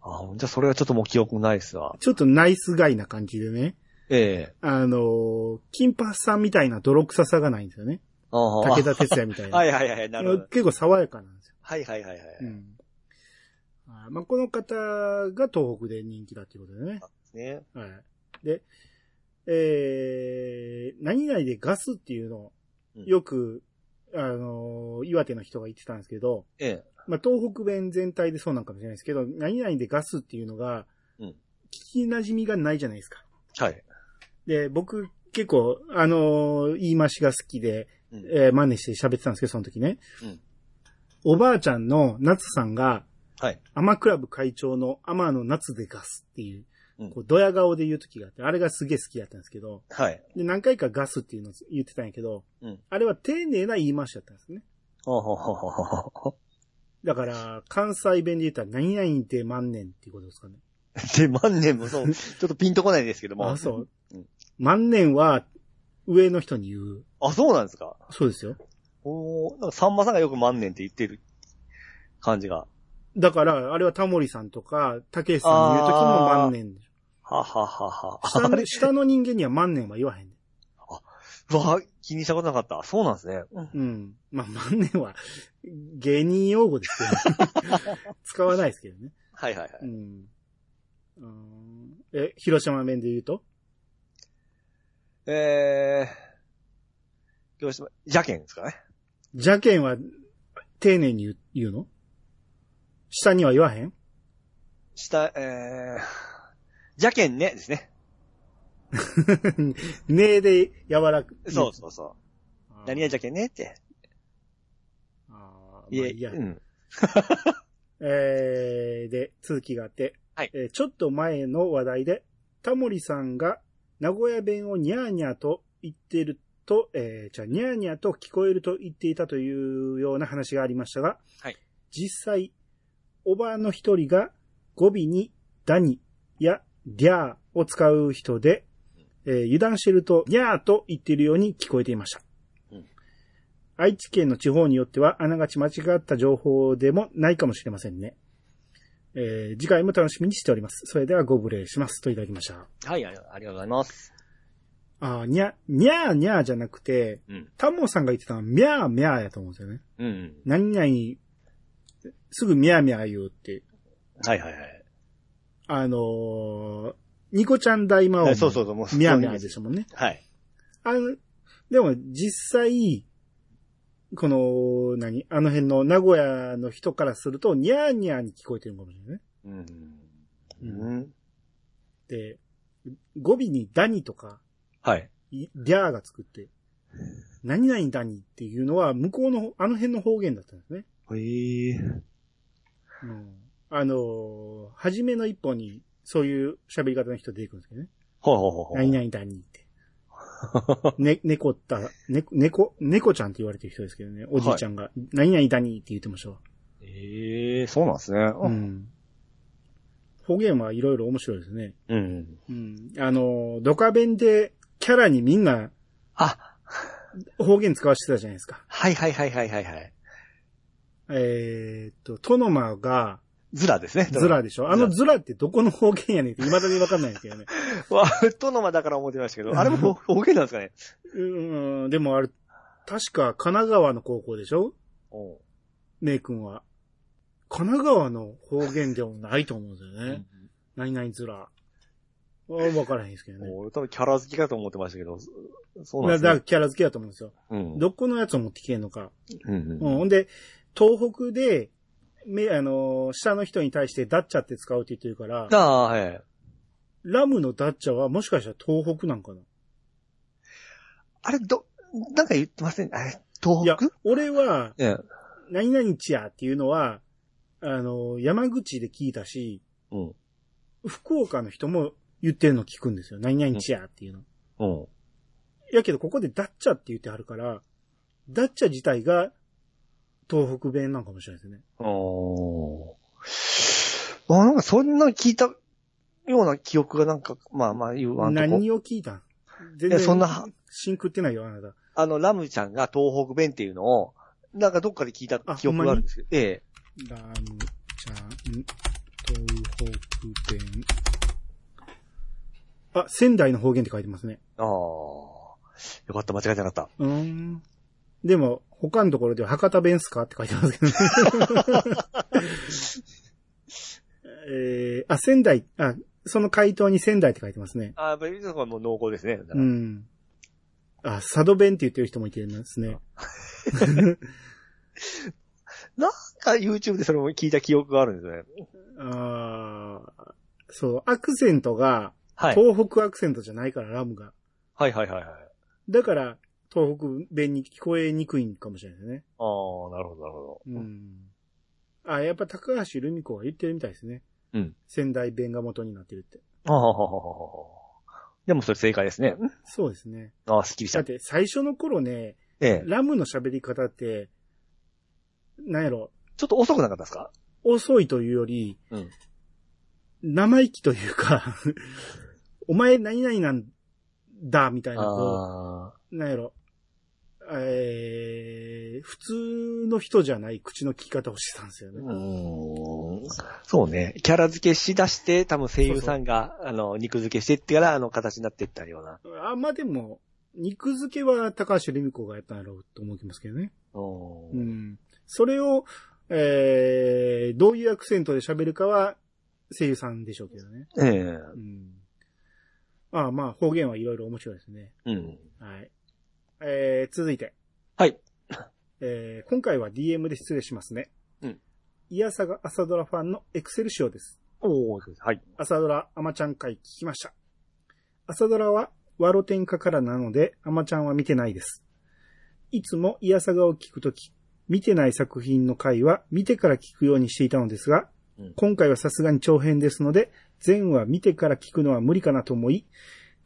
あじゃあそれはちょっともう記憶ないですわ。ちょっとナイスガイな感じでね。ええあのー金八さんみたいな泥臭さがないんですよね。ああ武田鉄矢みたいな。はいはいはい、なるほど。結構爽やかなんですよ。はいはいはいはい。うん。あまあ、この方が東北で人気だっていうことでね。ね。はい。で、えー、何々でガスっていうのをうんよく、あのー岩手の人が言ってたんですけど、ええ。まあ、東北弁全体でそうなんかもしれないですけど、何々でガスっていうのが、うん聞き馴染みがないじゃないですか。はい。で、僕結構、あのー言い回しが好きで、うんえー真似して喋ってたんですけど、その時ね。うんおばあちゃんの夏さんが、はい。アマクラブ会長のアマの夏でガスっていう、うんこう、ドヤ顔で言う時があって、あれがすげえ好きだったんですけど、はい。で、何回かガスっていうのを言ってたんやけど、うんあれは丁寧な言い回しだったんですね。ほうほうほうほうほう。だから、関西弁で言ったら何々で万年っていうことですかね。で、万年もそう、ちょっとピンとこないですけども。あ、そううん。万年は上の人に言う。あ、そうなんですか？そうですよ。おーなんかさんまさんがよく万年って言ってる感じが。だから、あれはタモリさんとか、たけしさんに言う時も万年でしはははは。ょ。下の下の人間には万年は言わへんねうわ、気にしたことなかった。そうなんですね。うん。まあ、万年は芸人用語ですけど、使わないですけどね。はいはいはい。うん。うんえ、広島弁で言うと？えー、広島、邪剣ですかね。邪剣は丁寧に言う言うの？下には言わへん？下、えー、邪剣ねですね。ねえで柔らく。そうそうそう。あー何や邪剣ねって。あーいえ、まあいいやう。ん。えー、で、続きがあって、はいえーちょっと前の話題で、タモリさんが名古屋弁をニャーニャーと言っていると、えー、じゃあ、ニャーニャーと聞こえると言っていたというような話がありましたが、はい実際、おばの一人が語尾にダニやデャーを使う人で、えー油断してるとニャーと言っているように聞こえていました。うん愛知県の地方によってはあながち間違った情報でもないかもしれませんね。えー次回も楽しみにしております。それではご無礼します。といただきました。はい、ありがとうございます。あーにゃ、にゃーにゃーじゃなくて、うん。タモさんが言ってたのは、みゃーみゃーやと思うんですよね。うん。何々、すぐみゃーみゃー言うって。はいはいはい。あのー、ニコちゃん大魔王も。そうそうそう、もう。みゃーみゃーでしたもんね。はい。あの、でも実際、この、何あの辺の名古屋の人からすると、にゃーにゃーに聞こえてるかもしれないね。うん。うん。で、語尾にダニとか、はい。いリャーが作って、何々ダニっていうのは向こうの、あの辺の方言だったんですね。へえ。うん。あのー初めの一本に、そういう喋り方の人出てくるんですけどね。ほうほうほうほう。何々ダニって。ね、猫った、ね、猫、猫ちゃんって言われてる人ですけどね。おじいちゃんが、何々ダニって言ってましたわ。ええそうなんですね。う。ん。方言はいろいろ面白いですね。うん。うん。あの、ドカ弁でキャラにみんなあ、方言使わせてたじゃないですか。はいはいはいはいはいはい。えーっと、トノマがズラですね。ズラでしょ？あのズラってどこの方言やねんって未だにわかんないんですけどね。わ、トノマだから思ってましたけど、あれも方言なんですかね？うん、でもあれ、確か神奈川の高校でしょ？おうメイ君は。神奈川の方言でもないと思うんですよね。何々ズラ。あわからへんですけどね。俺多分キャラ好きかと思ってましたけど、そそうなんだからですね。キャラ付けだと思うんですよ。うん。どこのやつを持ってきてんのか。うんうん。うん。ほんで、東北で、め、あのー下の人に対してダッチャって使うって言ってるから、ああ、はい。ラムのダッチャはもしかしたら東北なんかな？あれ、ど、なんか言ってません？あれ、東いや北、俺は、ええ。何々地やっていうのは、あのー山口で聞いたし、うん。福岡の人も言ってるの聞くんですよ。何々地やっていうの。うん。やけど、ここでダッチャって言ってあるから、ダッチャ自体が東北弁なんかもしれないですね。おー。あ、なんかそんな聞いたような記憶がなんか、まあまあ言わんとこ。何を聞いたん？全いやそんなシンクってないよ、あなた。あの、ラムちゃんが東北弁っていうのを、なんかどっかで聞いたあ記憶があるんですけど、ええ。ラムちゃん、東北弁。あ、仙台の方言って書いてますね。ああ。よかった、間違えてなかった。うーん。でも、他のところでは博多弁っすかって書いてますけどね。えー、あ、仙台、あ、その回答に仙台って書いてますね。ああ、やっぱりそこはもう濃厚ですね。うん。あ、佐渡弁って言ってる人もいてますね。なんか YouTube でそれも聞いた記憶があるんですね。あーそう、アクセントが、はい。東北アクセントじゃないから、ラムが。はいはいはいはい。だから、東北弁に聞こえにくいんかもしれないですね。ああ、なるほどなるほど。うん。あ、やっぱ高橋留美子が言ってるみたいですね。うん。仙台弁が元になってるって。ああ、でもそれ正解ですね。そうですね。ああ、すっきりした。だって最初の頃ね、ええ。ラムの喋り方って、なんやろ、ちょっと遅くなかったですか？遅いというより、うん生意気というか、お前何々なんだ、みたいな、こあう、なんやろ、えー、普通の人じゃない口の聞き方をしてたんですよあ。ね。うーん。そうね。キャラ付けしだして、多分声優さんが、あの、肉付けしてってから、あの、形になっていったような。あ、まあでも、肉付けは高橋留美子がやったんやろうと思いますけどね。う。うんん。それを、えー、どういうアクセントで喋るかは、声優さんでしょうけどね。ええうん。ああまあ、方言はいろいろ面白いですね。うん。はい。えー、続いて。はい。えー、今回は DM で失礼しますね。うん。イヤサが朝ドラファンのエクセル仕様です。おおはい。朝ドラアマちゃん会聞きました。朝ドラはワロ天下からなので、アマちゃんは見てないです。いつもイヤサガを聞くとき、見てない作品の回は見てから聞くようにしていたのですが、うん今回はさすがに長編ですので、前話見てから聞くのは無理かなと思い、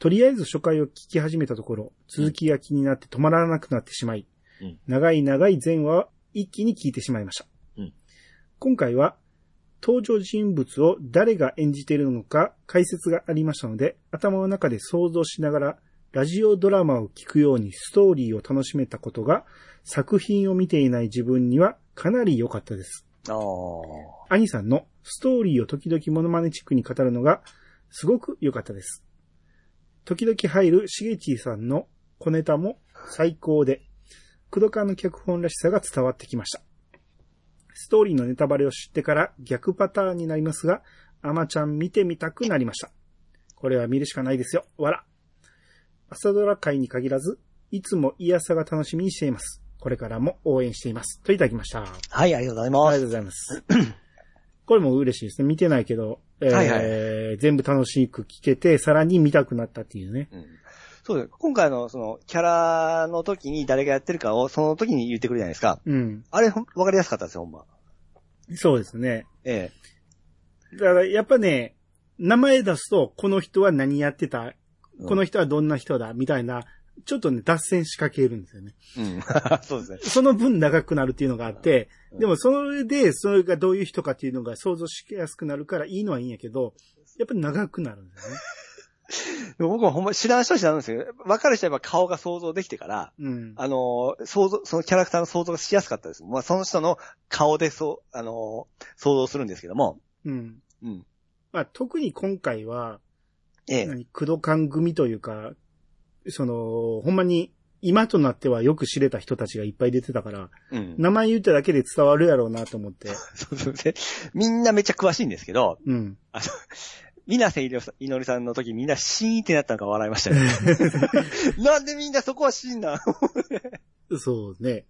とりあえず初回を聞き始めたところ、続きが気になって止まらなくなってしまい、うん長い長い前話を一気に聞いてしまいました。うん今回は、登場人物を誰が演じているのか解説がありましたので、頭の中で想像しながら、ラジオドラマを聞くようにストーリーを楽しめたことが、作品を見ていない自分にはかなり良かったです。兄さんのストーリーを時々モノマネチックに語るのがすごく良かったです。時々入るしげちーさんの小ネタも最高で、クドカンの脚本らしさが伝わってきました。ストーリーのネタバレを知ってから逆パターンになりますが、アマちゃん見てみたくなりました。これは見るしかないですよ。わら。朝ドラ界に限らず、いつも癒さが楽しみにしています。これからも応援しています。といただきました。はい、ありがとうございあます。りがとうございます。これも嬉しいですね。見てないけど、えーはいは全部楽しく聞けて、さらに見たくなったっていうね。うんそうです。今回の、その、キャラの時に誰がやってるかを、その時に言ってくるじゃないですか。うん。あれ、わかりやすかったですよ、ほんま。そうですね。えだから、やっぱね、名前出すと、この人は何やってた、え。この人はどんな人だ、みたいな、ちょっとね、脱線しかけるんですよね。うん。そうですね。その分長くなるっていうのがあって、うんでもそれで、それがどういう人かっていうのが想像しやすくなるからいいのはいいんやけど、やっぱり長くなるんですよね。僕もほんま知らん人は知らんんですけど、分かる人はやっぱ顔が想像できてから、うん。あのー想像、そのキャラクターの想像がしやすかったです。まあ、その人の顔でそう、あのー想像するんですけども。うん。うん。まあ、特に今回は、ええ。何、工藤館組というか、その、ほんまに、今となってはよく知れた人たちがいっぱい出てたから、うん。名前言っただけで伝わるやろうなと思って。そうそうでみんなめっちゃ詳しいんですけど、うん。あの、みなせいのりさんの時みんなシーンってなったのか笑いましたね。なんでみんなそこはシーンなの？やそうね。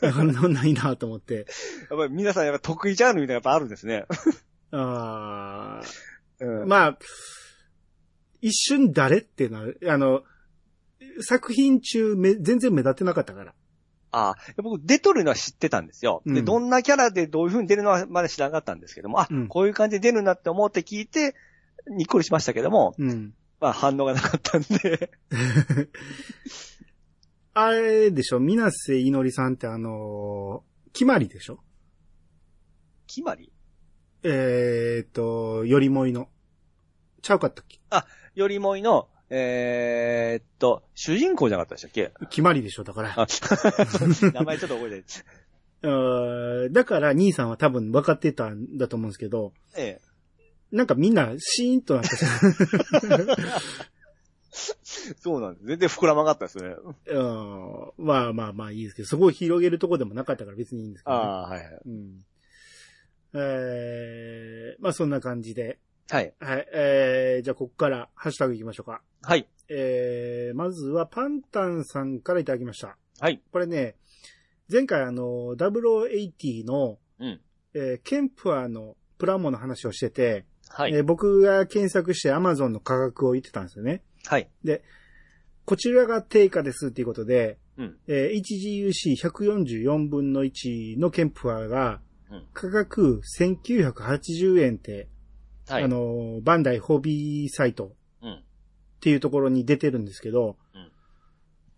反応ないなと思って。っぱり皆さんやっぱ得意ジャンルみたいなのやっぱあるんですね。あうんーまあ、一瞬誰ってなる。あの、作品中め、全然目立ってなかったから。ああ、僕出とるのは知ってたんですよ。で、うんどんなキャラでどういう風に出るのはまだ知らなかったんですけども、あ、うんこういう感じで出るなって思って聞いて、にっこりしましたけども、うん。まあ反応がなかったんで。あれでしょ、水瀬いのりさんってあのー決まりでしょ？決まり？えーっと、よりもいの。ちゃうかったっけ？よりもいの、えー、っと、主人公じゃなかったでしたっけ？決まりでしょだから。あ 名前ちょっと覚えてない。だから、兄さんは多分分かってたんだと思うんですけど、ええ。なんかみんなシーンとなってさ、そうなんです。全然膨らまなかったですね。うんまあまあまあいいですけど、そこを広げるとこでもなかったから別にいいんですけど、ね。ああ、はいはい。うん。えー、まあそんな感じで。はい。はい。えー、じゃあここからハッシュタグいきましょうか。はい。えー、まずはパンタンさんからいただきました。はい。これね、前回あの、0080の、うん。えーケンプアのプラモの話をしてて、はい。えー僕が検索して Amazon の価格を言ってたんですよね。はい。こちらが定価ですっていうことで、うん。えー HGUC144 分の1のケンプアがうん、価格1980円って、はい。あの、バンダイホビーサイトうん。っていうところに出てるんですけど、うん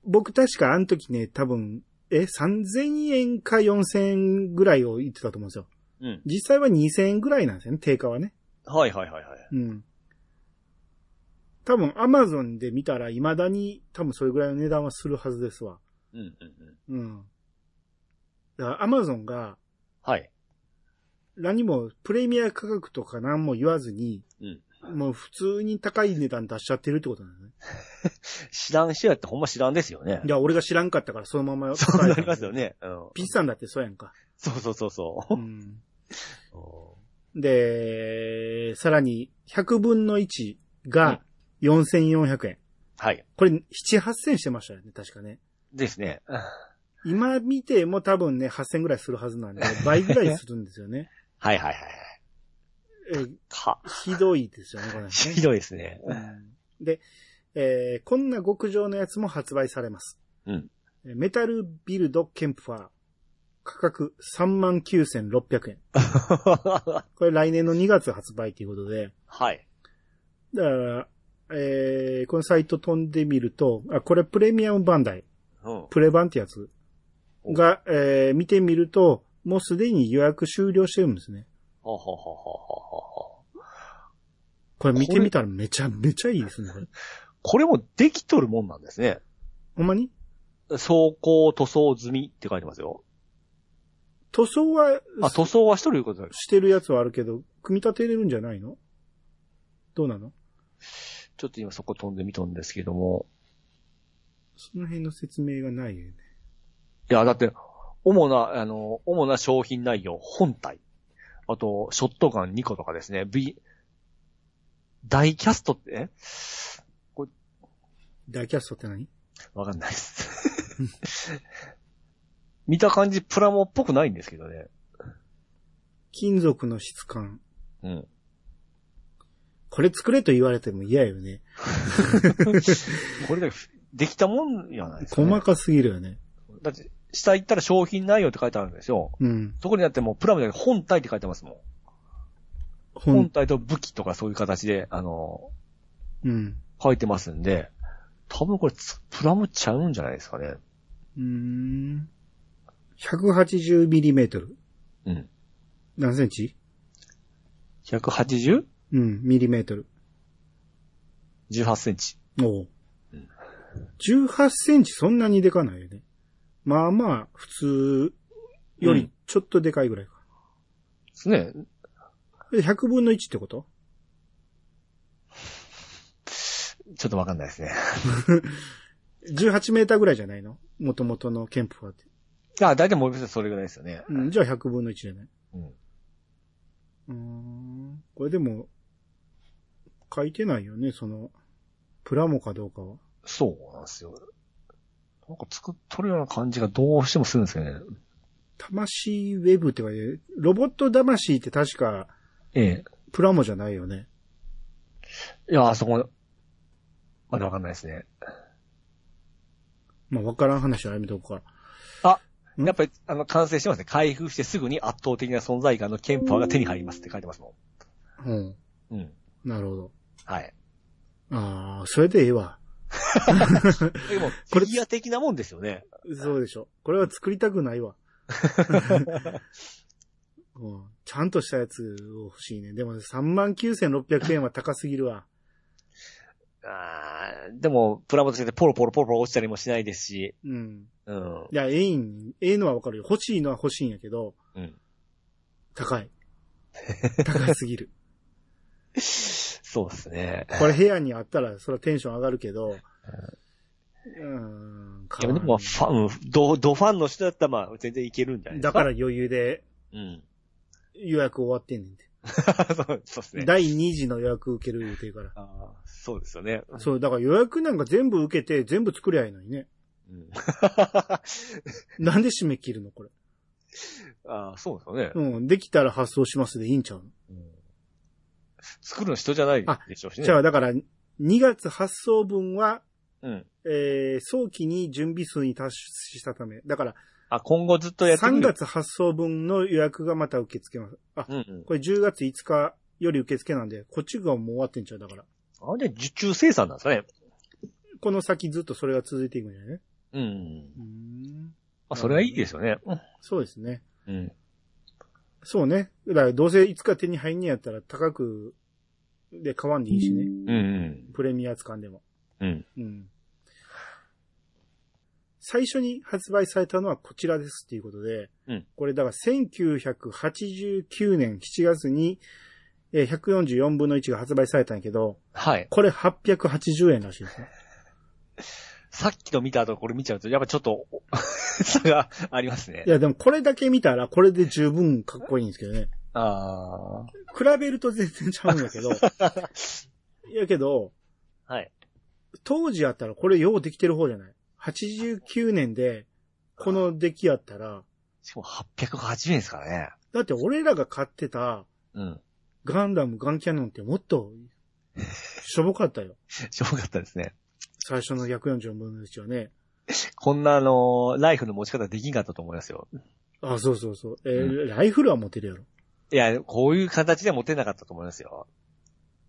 僕確かあの時ね、多分、え、3000円か4000円ぐらいを言ってたと思うんですよ。うん。実際は2000円ぐらいなんですよね、定価はね。はいはいはいはい。うん。多分、アマゾンで見たら未だに多分それぐらいの値段はするはずですわ。うんうんうん。うん。だからアマゾンがはい。何もプレミア価格とか何も言わずに、うん。もう普通に高い値段出しちゃってるってことなんだね。知らん人やってほんま知らんですよねい。や、俺が知らんかったからそのまま そうなりますよね。うん。ピッサンだってそうやんか。そうそうそうそうう。ん。で、さらに、100分の1が4400円。はい。これ、7、8000してましたよね、確かね。ですね。今見ても多分ね、8000ぐらいするはずなんで、倍ぐらいするんですよね。はいはいはいはい。えか。ひどいですよね、これね。ひどいですね。うんで、えーこんな極上のやつも発売されます。うん。メタルビルドケンプファー。価格39,600円。これ来年の2月発売ということで、はい。だから、えー、このサイト飛んでみると、あ、これプレミアムバンダイ、うん。プレ版ってやつが、えー、見てみると、もうすでに予約終了してるんですね。ほうほうほうほうほうほうこれ見てみたらめちゃめちゃいいですね、これ。これもできとるもんなんですね。ほんまに？走行塗装済みって書いてますよ。塗装は、あ、塗装はしとるいうことです。してるやつはあるけど、組み立てれるんじゃないの？どうなの？ちょっと今そこ飛んでみとんですけども。その辺の説明がないよね。いや、だって、主な、あの、主な商品内容、本体。あと、ショットガン2個とかですね。V、ダイキャストって、え？ダイキャストって何？わかんないです。見た感じ、プラモっぽくないんですけどね。金属の質感。うん。これ作れと言われても嫌よね。これだけ、できたもんやないですか、ね。細かすぎるよね。だって、下行ったら商品内容って書いてあるんですよ。うん。そこになってもうプラモじゃなくて本体って書いてますもん。ほん、本体と武器とかそういう形で、あの、うん。書いてますんで、多分これつ、プラモちゃうんじゃないですかね。うーん。180mm。うん。何センチ？180?18 うん、ミリメートル。センチ。おううん。18センチそんなにでかないよね。まあまあ、普通よりちょっとでかいぐらいか。ですね。で100分の1ってこと？ちょっとわかんないですね。?18 メーターぐらいじゃないの？元々のケンプはって。あ、だいたいもう別にそれぐらいですよね。うん、じゃあ100分の1じゃない？うん。うーん。これでも、書いてないよね、その、プラモかどうかは。そうなんですよ。なんか作っとるような感じがどうしてもするんですよね。魂ウェブって書いてる、ロボット魂って確か、ええ。プラモじゃないよね。いや、あそこ、まだわかんないですね。まあ、わからん話はやめとこうか。あ、ん？やっぱり、あの、完成してますね。開封してすぐに圧倒的な存在感のケンパーが手に入りますって書いてますもうん。ん。うん。なるほど。はい。ああ、それでええわ。でも、これフィギュア的なもんですよね。そうでしょ。これは作りたくないわ。うん、ちゃんとしたやつを欲しいね。でも39,600円は高すぎるわ。あーでも、プラモとしてポロポロポロポロ落ちたりもしないですし、うん。うん。いや、ええん、ええのはわかるよ。欲しいのは欲しいんやけど、うん。高い。高すぎる。そうですね。これ部屋にあったら、それはテンション上がるけど、うん、いや、でも、ファン、ド、ドファンの人だったら、まあ、全然いけるんじゃないですか。だから余裕でうん。予約終わってんねんて。そうそうですね。第2次の予約受ける予定から。あーそうですよね。そう、だから予約なんか全部受けて全部作りゃいいのにね。うん。なんで締め切るのこれ？あーそうですよね。うん。できたら発送しますでいいんちゃうの、うん作るの人じゃないでしょうしね。じゃあだから、2月発送分は、うん。えー、早期に準備数に達したため。だから、あ、今後ずっとやってく3る。月発送分の予約がまた受け付けます。あ、うんうん。これ10月5日より受付なんで、こっちがもう終わってんちゃうだから。あれ、受注生産なんですかね。この先ずっとそれが続いていくんじゃない？ね。うん。うーん。あ、それはいいですよね。そうですね。うん。そうね。だからどうせいつか手に入んねやったら高くで買わんでいいしね。うんうん。プレミア使んでも。うん。うん。最初に発売されたのはこちらですっていうことで、うんこれだから1989年7月にえー144分の1が発売されたんやけど、はい。これ880円らしいですね。さっきの見た後これ見ちゃうと、やっぱちょっと、差がありますねい。やでもこれだけ見たらこれで十分かっこいいんですけどね。あ比べると全然ちゃうんやけど、やけど、あ。はい。当時やったらこれようできてる方じゃない ?89 年で、この出来やったら、しかも880円ですからね。だって俺らが買ってたうん。ガンダム、ガンキャノンってもっと、しょぼかったよ。しょぼかったですね。最初の144分の1はね。こんなあの、ライフの持ち方できんかったと思いますよ。あ、そうそうそう。えーライフルは持てるやろ。いや、こういう形では持てなかったと思いますよ。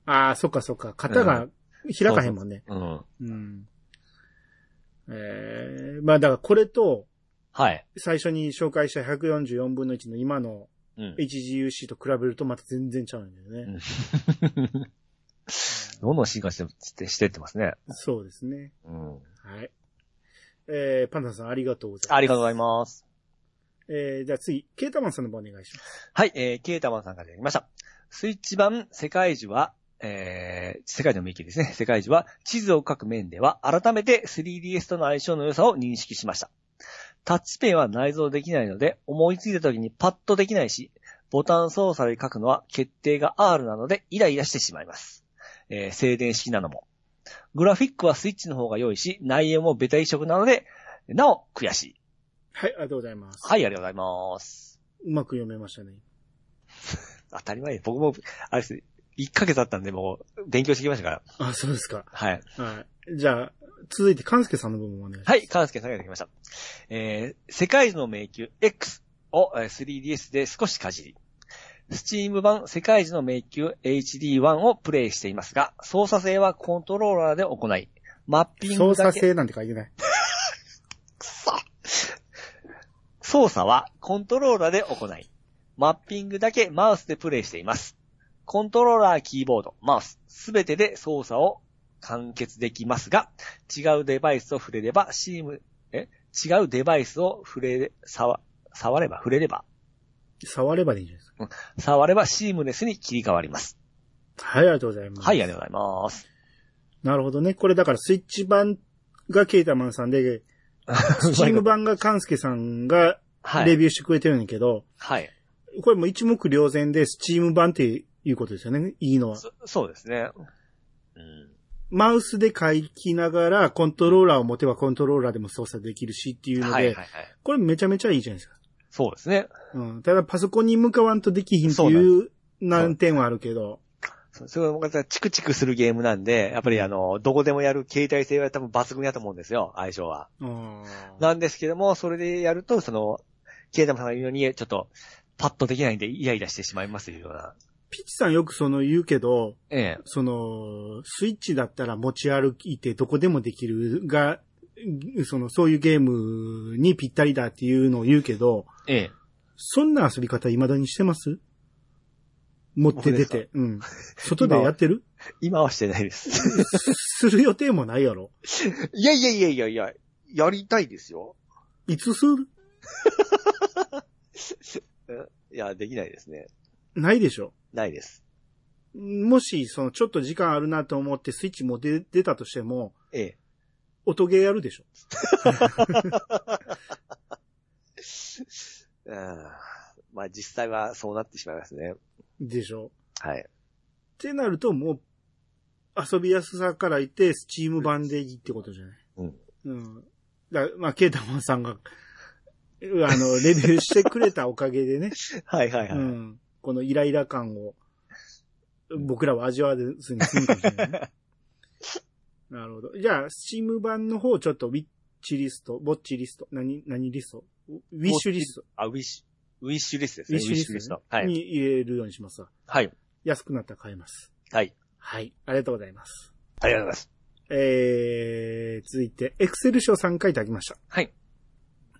ああ、そっかそっか。型が開かへんもんね。うん。うん。えー、まあだからこれと、はい。最初に紹介した144分の1の今のうん。HGUC と比べるとまた全然ちゃうんだよね。どんどん進化して、してしてってますね。そうですね。うん。はい。えー、パンダさんありがとうございます。ありがとうございます。えー、じゃあ次、ケータマンさんの方お願いします。はい、えー、ケータマンさんからいただきました。スイッチ版世界樹は、えー、世界の迷宮ですね。世界樹は地図を描く面では改めて 3DS との相性の良さを認識しました。タッチペンは内蔵できないので、思いついた時にパッとできないし、ボタン操作で書くのは決定が R なのでイライラしてしまいます。えー、静電式なのも。グラフィックはスイッチの方が良いし、内容もベタ移植なので、なお悔しい。はい、ありがとうございます。はい、ありがとうございます。うまく読めましたね。当たり前。僕も、あれです。1ヶ月あったんで、もう、勉強してきましたから。あ、そうですか。はい。はい。じゃあ、続いて、カンスケさんの部分お願いします。はい、カンスケさんがいただきました。えー、世界中の迷宮 X をえー 3DS で少しかじり、スチーム版世界中の迷宮 HD1 をプレイしていますが、操作性はコントローラーで行い、マッピン操グだけ、作性なんて書いてない。操作はコントローラーで行い、マッピングだけマウスでプレイしています。コントローラー、キーボード、マウス、すべてで操作を完結できますが、違うデバイスを触れれば、シーム、え？違うデバイスを触れ、触、触れば、触れれば、触ればでいいじゃないですか。触ればシームレスに切り替わります。はい、ありがとうございます。はい、ありがとうございます。なるほどね。これだからスイッチ版がケータマンさんで、スチーム版がカンスケさんがはい。レビューしてくれてるんだけど、はい。これも一目瞭然でスチーム版っていうことですよね。いいのは。そそうですね。うん。マウスで書きながらコントローラーを持てばコントローラーでも操作できるしっていうので、はい、はい、はい。これめちゃめちゃいいじゃないですか。そうですね。うん。ただパソコンに向かわんとできひんっていう難点はあるけど、そそれがまたチクチクするゲームなんで、やっぱりあの、どこでもやる携帯性は多分抜群やと思うんですよ、相性は。うんなんですけども、それでやると、その、ケイタマさんが言うように、ちょっと、パッとできないんで、イライラしてしまいますというような。ピッチさんよくその言うけど、ええ。その、スイッチだったら持ち歩いてどこでもできるが、その、そういうゲームにぴったりだっていうのを言うけど、ええ。そんな遊び方未だにしてます？持って出て。うん。外でやってる？今はしてないです。する予定もないやろ？いやいやいやいやいや、やりたいですよ。いつする？いや、できないですね。ないでしょ？ないです。もし、その、ちょっと時間あるなと思ってスイッチも出出たとしても、ええ。音ゲーやるでしょ？うんまあ実際はそうなってしまいますね。でしょ？はい。ってなると、もう、遊びやすさから言って、スチーム版でいいってことじゃない？うん。うん。だまあ、ケータマンさんが、あの、レビューしてくれたおかげでね、はいはいはい。うん。このイライラ感を、僕らは味わわずに済むかもしれないね。なるほど。じゃあ、スチーム版の方、ちょっと、ウィッチリスト、ボッチリスト、何、何リスト？ウィッシュリスト。あ、ウィッシュ、ウィッシュリストですね。ウィッシュリスト、ねはい。に入れるようにしますわ。はい。安くなったら買えます。はい。はい。ありがとうございます。ありがとうございます。えー、続いて、エクセル賞3回いただきました。はい。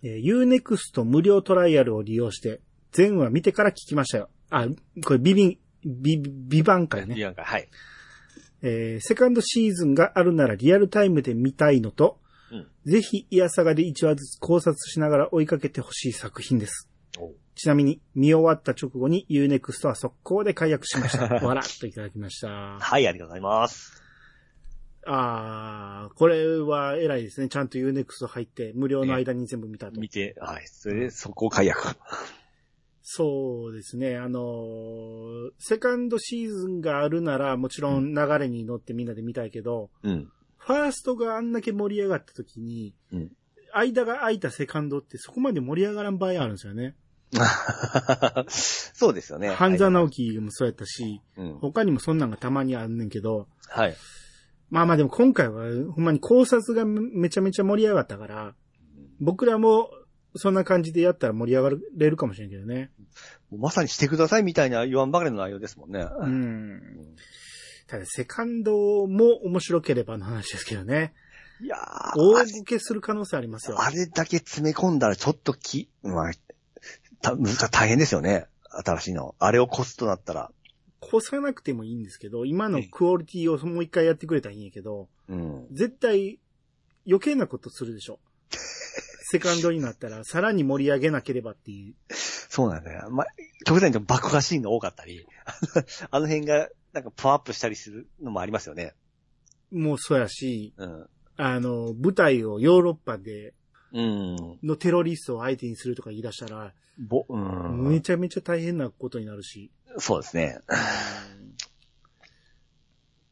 えー、Unext 無料トライアルを利用して、全話見てから聞きましたよ。あ、これビビン、ビ、ビバン会ね。ビアンカ、はい。えー、セカンドシーズンがあるならリアルタイムで見たいのと、うんぜひ、イヤサガで1話ずつ考察しながら追いかけてほしい作品です。おちなみに、見終わった直後に Unext は速攻で解約しました。わらっといただきました。はい、ありがとうございます。あー、これは偉いですね。ちゃんと Unext 入って、無料の間に全部見たと。見て、はい。それで、そこを解約。そうですね。あのーセカンドシーズンがあるなら、もちろん流れに乗ってみんなで見たいけど、うん。ファーストがあんだけ盛り上がった時に、うん間が空いたセカンドってそこまで盛り上がらん場合あるんですよね。そうですよね。半沢はい直樹もそうやったし、うん。他にもそんなんがたまにあんねんけど、はい。まあまあでも今回はほんまに考察がめめちゃめちゃ盛り上がったから、僕らもそんな感じでやったら盛り上がれるかもしれんけどね。まさにしてくださいみたいな言わんばかりの内容ですもんね。うん。ただ、セカンドも面白ければの話ですけどね。いや大ー、ボケする可能性ありますよ。あれだけ詰め込んだらちょっとき、まあ、た、難しい大変ですよね。新しいの。あれをコストなったら。越さなくてもいいんですけど、今のクオリティをもう一回やってくれたらいいんやけど、うん。絶対余計なことするでしょ。セカンドになったら、さらに盛り上げなければっていう。そうなんだよ。まあ、極端に爆破シーンが多かったり、あの辺がなんかパワーアップしたりするのもありますよね。もうそうやし、うん。あの、舞台をヨーロッパで、うん。のテロリストを相手にするとか言い出したら、ぼ、うん。めちゃめちゃ大変なことになるし。そうですね。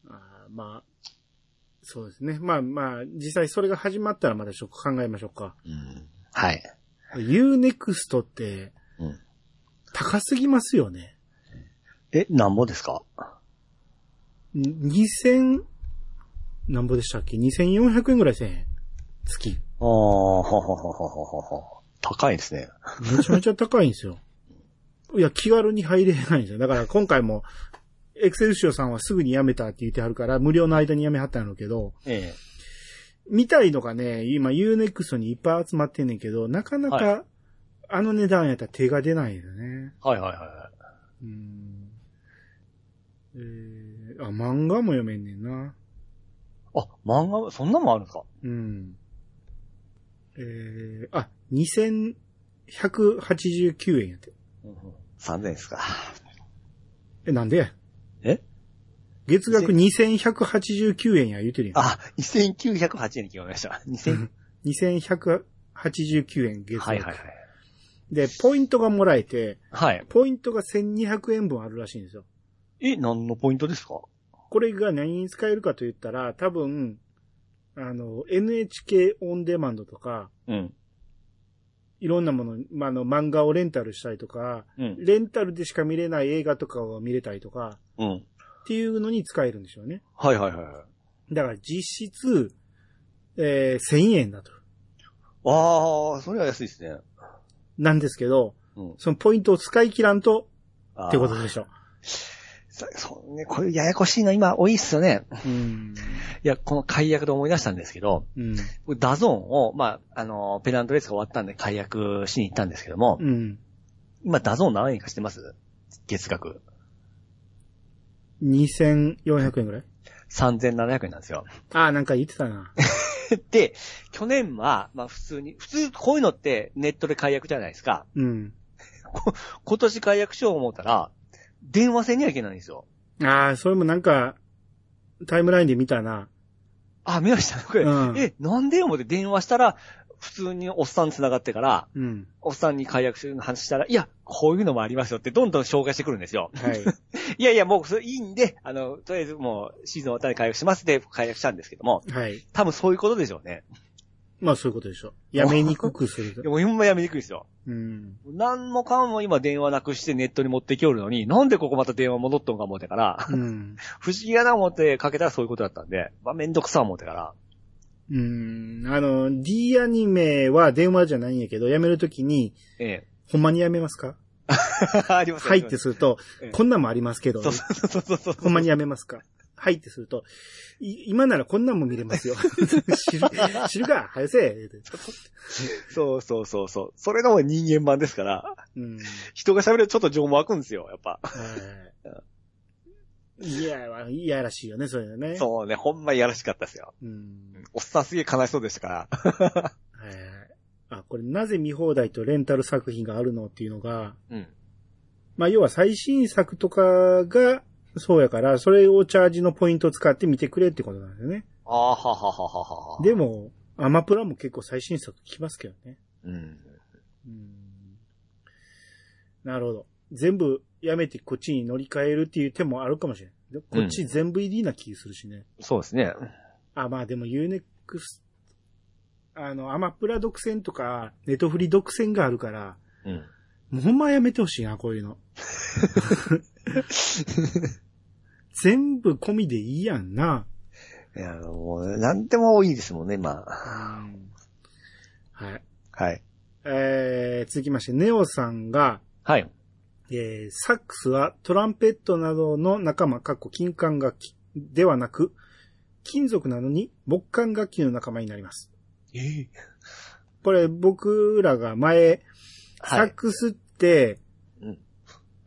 あーまあ、そうですね。まあまあ、実際それが始まったらまたちょっと考えましょうか。うん。はい。Unext ってうん。高すぎますよね。え、なんぼですか？2000、なんぼでしたっけ ?2400 円ぐらいせん。月。ああ、はははははは。高いですね。めちゃめちゃ高いんですよ。いや、気軽に入れないんですよ。だから今回も、エクセルシオさんはすぐに辞めたって言ってはるから、無料の間に辞めはったんやろうけど、え見たいのがね、今 Unext にいっぱい集まってんねんけど、なかなはか、あの値段やったら手が出ないよね。え。はいはいはいはうん。えー、あ、漫画も読めんねんな。い。あ、漫画、そんなもんあるんですか？うん。えー、あ、2189円やって。うんうん。3000円ですか。え、なんでえ月額2189円や言うてるやん。あ、2908円に決まりました。2000、2189円月額。はいはいはい。で、ポイントがもらえて、はい。ポイントが1200円分あるらしいんですよ。え、何のポイントですか？これが何に使えるかと言ったら、多分、あの、NHK オンデマンドとか、うん。いろんなもの、まあ、あの、漫画をレンタルしたりとか、うん。レンタルでしか見れない映画とかを見れたりとか、うん。っていうのに使えるんでしょうね。はいはいはいはい。だから実質、えー、1000円だと。ああ、それは安いですね。なんですけど、うん。そのポイントを使い切らんと、ってことでしょ。そそうね、こういうややこしいの今多いっすよね。うん。いや、この解約で思い出したんですけど、うん。僕 DAZN を、まあ、あの、ペナントレースが終わったんで解約しに行ったんですけども、うん。今 DAZN 何円かしてます？月額。2400円ぐらい？3700円なんですよ。ああ、なんか言ってたな。で、去年は、まあ普通に、普通こういうのってネットで解約じゃないですか。うん。今年解約しよう思ったら、電話線にはいけないんですよ。ああ、それもなんか、タイムラインで見たな。あ、見ました？これ、うんえ、なんで思って電話したら、普通におっさん繋がってから、うん。おっさんに解約する話したら、いや、こういうのもありますよってどんどん紹介してくるんですよ。はい。いやいや、もうそれいいんで、あの、とりあえずもうシーズン終わったら解約しますで解約したんですけども、はい。多分そういうことでしょうね。まあそういうことでしょ。やめにくくすると で。も今やめにくいですよ。うん。何もかも今電話なくしてネットに持ってきおるのに、なんでここまた電話戻っとんか思ってから、うん。不思議やな思ってかけたらそういうことだったんで、まあめんどくさ思ってから、うん。あの、D アニメは電話じゃないんやけど、やめるときに、えほんまにやめますか？え。ありますはいってするとええ、こんなんもありますけどそう、そうそうそうそう。ほんまにやめますか？はいってすると、い今ならこんなんも見れますよ。知る、知るか？早せそうそうそうそう。それがもう人間版ですから、うん。人が喋るとちょっと情も湧くんですよ、やっぱ。はい。いや、いやらしいよね、そういうのね。そうね、ほんまいやらしかったですよ。う。ん。おっさんすげえ悲しそうでしたから。はい。あ、これなぜ見放題とレンタル作品があるのっていうのが、うん。まあ要は最新作とかがそうやから、それをチャージのポイントを使って見てくれってことなんですよね。ああ、はははははは。で、も、アマプラも結構最新作来ますけどね。うん。うん。なるほど。全部やめてこっちに乗り換えるっていう手もあるかもしれない。でこっち全部入りな気するしね。そうですね。あ、まあでも Unext、あの、アマプラ独占とか、ネトフリ独占があるから、うん。もうほんまやめてほしいな、こういうの。全部込みでいいやんな。いや、もう、なんでもいいですもんね、今。はい。はい。えー続きまして、ネオさんが、はい。えーサックスはトランペットなどの仲間、かっこ金管楽器ではなく、金属なのに木管楽器の仲間になります。ええこれ僕らが前、サはい。ックスって、うん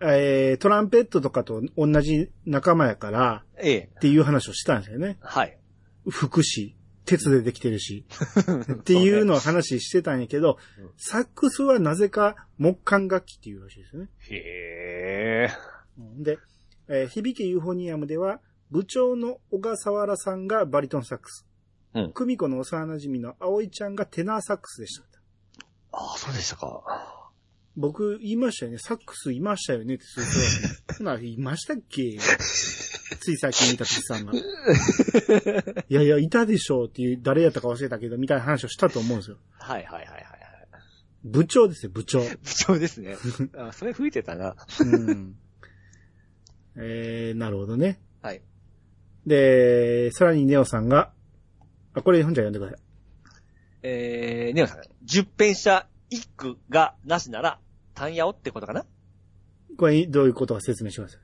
えートランペットとかと同じ仲間やからええ。っていう話をしたんですよね。はい。服し、鉄でできてるし。っていうのを話してたんやけど、うんサックスはなぜか木管楽器っていうらしいですよね。へえ。うんで、えー響けユーフォニアムでは、部長の小笠原さんがバリトンサックス。うん久美子の幼馴染の葵ちゃんがテナーサックスでした。ああ、そうでしたか。僕言いましたよね。サックスいましたよねってすると、ほな、いましたっけ？つい最近見た時さんが。いやいや、いたでしょうっていう、誰やったか忘れたけど、みたいな話をしたと思うんですよ。はいはいはいはいはい。部長ですよ、部長。部長ですね。あそれ吹いてたな。うん。えー、なるほどね。はい。で、さらにネオさんが、あ、これ本じゃ読んでください。えー、ネオさんが、十編者一句がなしなら、単ヤオってことかな？これどういうことか説明してくださ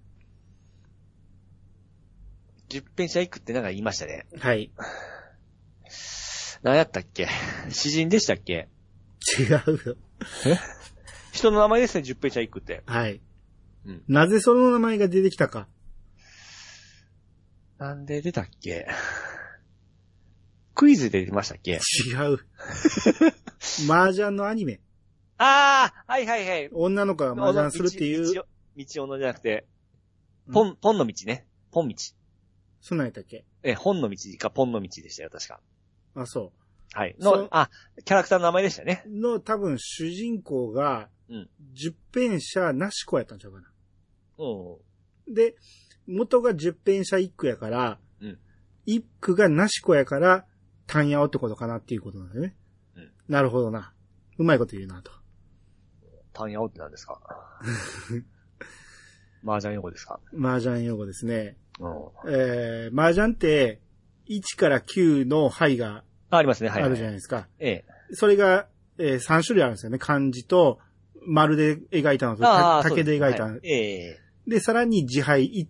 十編者一句ってなんか言いましたね。い。はい。何やったっけ？詩人でしたっけ？違うよ。人の名前ですね、十編者一句って。はい。うんなぜその名前が出てきたか。なんで出たっけ？クイズで出ましたっけ？違う。麻雀のアニメ。ああはいはいはい。女の子が麻雀するっていう、道道道のじゃなくて、ポン、ポンの道ね。ポン道。そんなんやったっけ？え、本の道かポンの道でしたよ、確か。あ、そはい。の、あ、キャラクターの名前でしたね。う。の多分主人公がうん、十編者なし子やったんちゃうかな。うん。で、元が十編者一句やから、うん一句がなし子やから、単ヤオってことかなっていうことなんだよね。うんなるほどな。うまいこと言うなと。単ヤオって何ですか？麻雀用語ですか？麻雀用語ですね。うん。えー、麻雀って、1から9の牌があありますね、はい、はい。あるじゃないですか。ええ。それが、えー、3種類あるんですよね。漢字と、丸で描いたのと、竹で描いたのええ。で、さらに自敗、い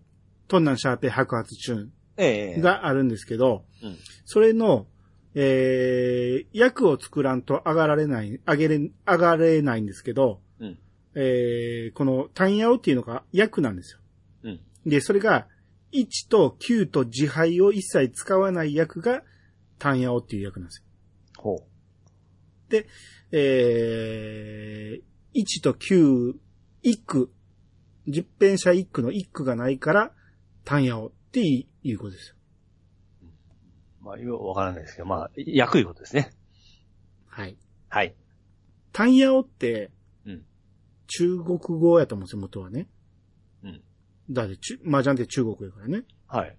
トンナンシャーペ白髪チューええ。ン、があるんですけど、うんそれの、えー、役を作らんと上がられない、上げれ、上がれないんですけど、うんえー、この単ヤオっていうのが役なんですよ。うんで、それが、1と9と自敗を一切使わない役が単ヤオっていう役なんですよ。ほえー、1と9、一句、十編者一句の一句がないから、単ヤオっていうことですよ。う。まあ、よくわからないですけど、まあ、役いうことですね。はい。はい。単ヤオって、うん中国語やと思うんですよ、元はね。うん。だって、ち麻雀って中国やからね。はい。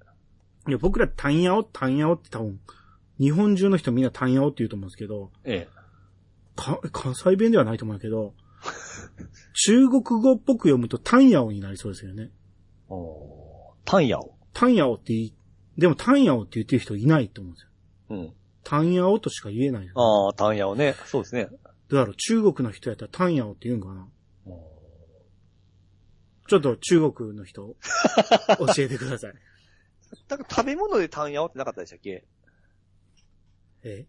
いや、僕ら単ヤオ、単ヤオって多分、日本中の人みんな単ヤオって言うと思うんですけど、ええ。か、関西弁ではないと思うけど、中国語っぽく読むと単ヤオになりそうですよね。おー単ヤオ。単ヤオって言い、でも単ヤオって言ってる人いないと思うんですよ。うん。単ヤオとしか言えない。だかああ、単ヤオね。そうですね。ら中国の人やったら単ヤオって言うんかな？おちょっと中国の人、教えてください。なんか食べ物で単ヤオってなかったでしたっけ？え？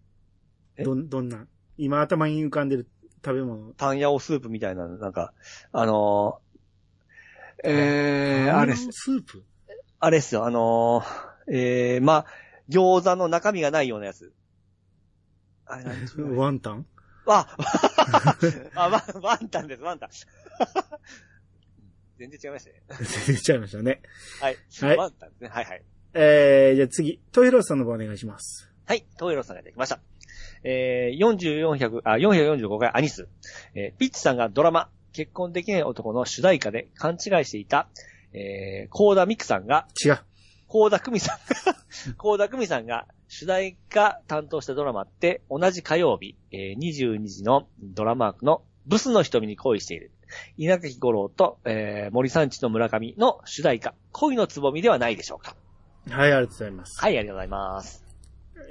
え？どん、どんな？今頭に浮かんでる食べ物。単ヤオスープみたいな、なんか、あのー、えー、あれっす、スープ？あれっすよ、あのー、えー、まあ、餃子の中身がないようなやつ。あれなんですよワンタン？わ あ、ワン、ワンタンです、ワンタン。全然違いましたね。出ちゃいましたね。はい。はいワンタンですね。はいはい。えー、じゃあ次、トヒロさんの方お願いします。はい、トイロさんができました。えー、4400、あ、445回アニス。えー、ピッチさんがドラマ、結婚できない男の主題歌で勘違いしていた、えー、コーダミクさんが、違う。コーダクミさんが、コーダクミさんが主題歌担当したドラマって同じ火曜日、えー、22時のドラマークのブスの瞳に恋している。稲垣吾郎と、えー、森三地の村上の主題歌、恋のつぼみではないでしょうか。はい、ありがとうございます。はい、ありがとうございます。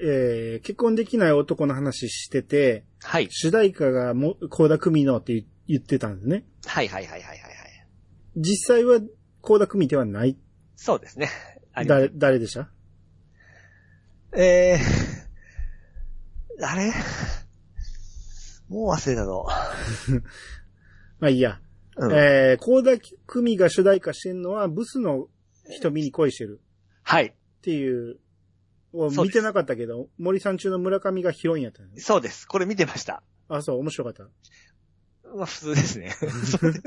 えー、結婚できない男の話してて、はい。主題歌がも、高田組のって言ってたんですね。はいはいはいはいはいはい。実際は、高田組ではない。そうですね。誰、誰でした？えー、あれ？もう忘れたぞ。まあいいや。うんえー、高田組が主題化してるのは、ブスの瞳に恋してるはい。っていう、を見てなかったけど、森さん中の村上がヒロインやったのねそうです。これ見てました。あ、そう、面白かった。まあ普通ですね。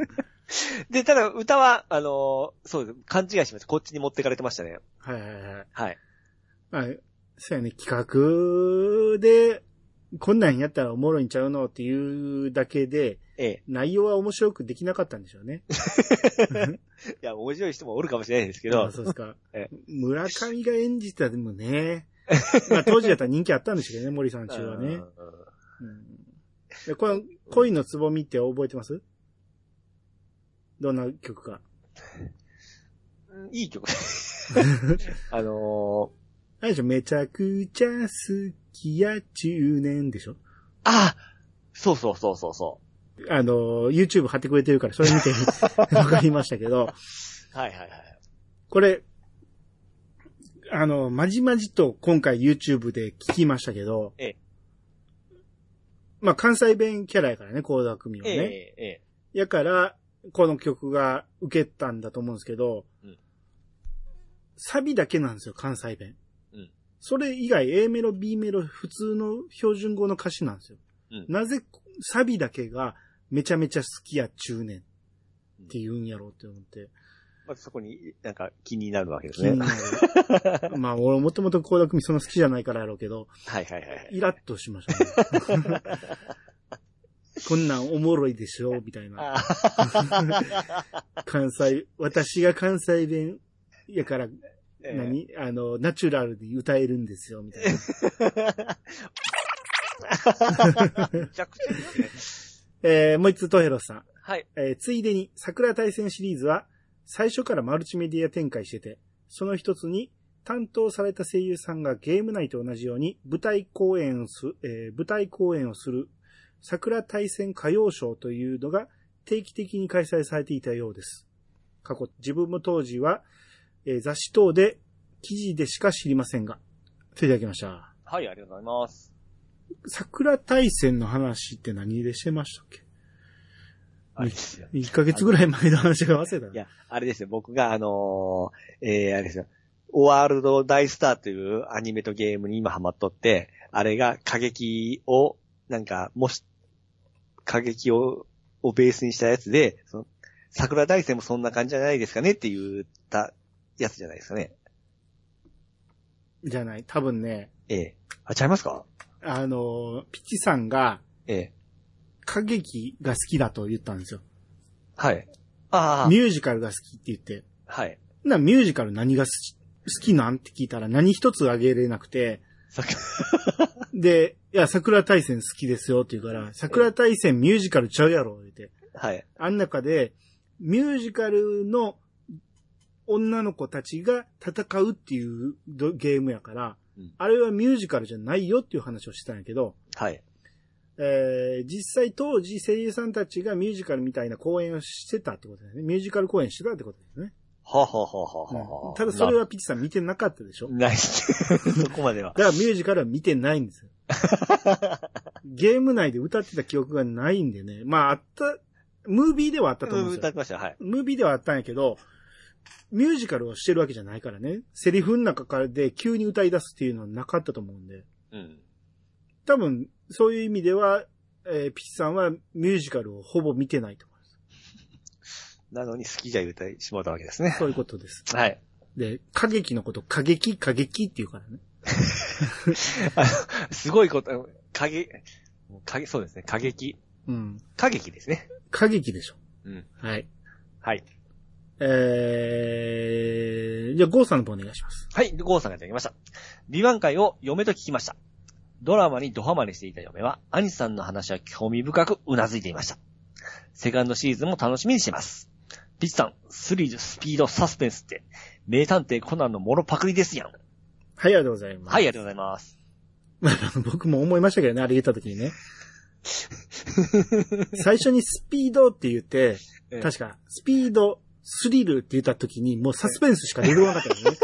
で、ただ歌は、あのーそうです。勘違いしました。こっちに持ってかれてましたね。はいはいはい。はい。まあ、そうやね、企画で、こんなんやったらおもろいんちゃうの？っていうだけで、ええ。内容は面白くできなかったんでしょうね。いや、面白い人もおるかもしれないですけあど、そうですか え。村上が演じたでもね、まあ当時だったら人気あったんでしょうけどね、森さん中はね。うんこの恋のつぼみって覚えてます？どんな曲か。うんいい曲。あのー、あれでしょめちゃくちゃ好きや中年でしょ？あそうそうそうそうそあの、YouTube 貼ってくれてるから、それ見て わかりましたけど、う。はいはいはい。これ、あの、まじまじと今回 YouTube で聞きましたけど、ええまあ関西弁キャラやからね、高田組はええね。ええやから、この曲が受けたんだと思うんですけど、うんサビだけなんですよ、関西弁。うんそれ以外 A メロ、B メロ、普通の標準語の歌詞なんですよ。うんなぜサビだけがめちゃめちゃ好きや中年って言うんやろうって思って。まずそこになんか気になるわけです気にね。なる。まあ俺もともと高田組そんな好きじゃないからやろうけど、はいはいはい。イラッとしましたね。こんなんおもろいでしょ？みたいな。あ関西、私が関西弁やから、ーええ何？あの、ナチュラルに歌えるんですよ、みたいな。めちゃくちゃですね。えー、もう一つ、トヘロスさん。はい。えーついでに、桜大戦シリーズは、最初からマルチメディア展開してて、その一つに、担当された声優さんがゲーム内と同じように舞台公演をす、えー舞台公演をする桜大戦歌謡ショーというのが定期的に開催されていたようです。過去、自分も当時は、えー雑誌等で記事でしか知りませんが、といただきました。はい、ありがとうございます。桜大戦の話って何でしてましたっけ？あれですよ。?1 ヶ月ぐらい前の話が忘れたな。いや、あれですよ。僕があのーえー、あれですよ。ワールド大スターというアニメとゲームに今ハマっとって、あれが過激を、なんか、もし、過激を、をベースにしたやつで、その、桜大戦もそんな感じじゃないですかねって言ったやつじゃないですかね。じゃない。多分ね、ええ。あ、ちゃいますか？あの、ピチさんがええ。歌劇が好きだと言ったんですよ。はい。ああミ。ュージカルが好きって言って。はい。な、ミュージカル何が好き好きなんって聞いたら何一つあげれなくて、で、いや、桜大戦好きですよって言うから、桜大戦ミュージカルちゃうやろ、言って。はい。あん中で、ミュージカルの女の子たちが戦うっていうどゲームやから、うんあれはミュージカルじゃないよっていう話をしてたんやけど、はい。えー実際当時声優さんたちがミュージカルみたいな公演をしてたってことだよね。ミュージカル公演してたってことですね。はあはあはあはあはただそれはピッチさん見てなかったでしょだない そこまでは。からミュージカルは見てないんですよ。ゲーム内で歌ってた記憶がないんでね。まああった、ムービーではあったと思うんですよ歌っ。てました、はい。ムービーではあったんやけど、ミュージカルをしてるわけじゃないからね。セリフの中からで急に歌い出すっていうのはなかったと思うんで。うん。多分、そういう意味では、えーピチさんはミュージカルをほぼ見てないと思います。なのに好きじゃ言うてしまったわけですね。そういうことです。はい。で、歌劇のこと、歌劇、歌劇って言うからね。すごいこと、過激、過激、そうですね、過激。うん。過激ですね。歌劇でしょ。うん。はい。はい。えー、じゃあ、ゴーさんの方お願いします。はい、ゴーさんがいただきました。美版会を嫁と聞きました。ドラマにドハマりしていた嫁は、アニさんの話は興味深くうなずいていました。セカンドシーズンも楽しみにしています。ピッチさん、スリル、スピード、サスペンスって、名探偵コナンのモロパクリですやん。はい、ありがとうございます。はい、ありがとうございます。ま あ僕も思いましたけどね、あれ言った時にね。最初にスピードって言って、ええ確か、スピード、スリルって言った時に、もうサスペンスしか出てこなかったよね。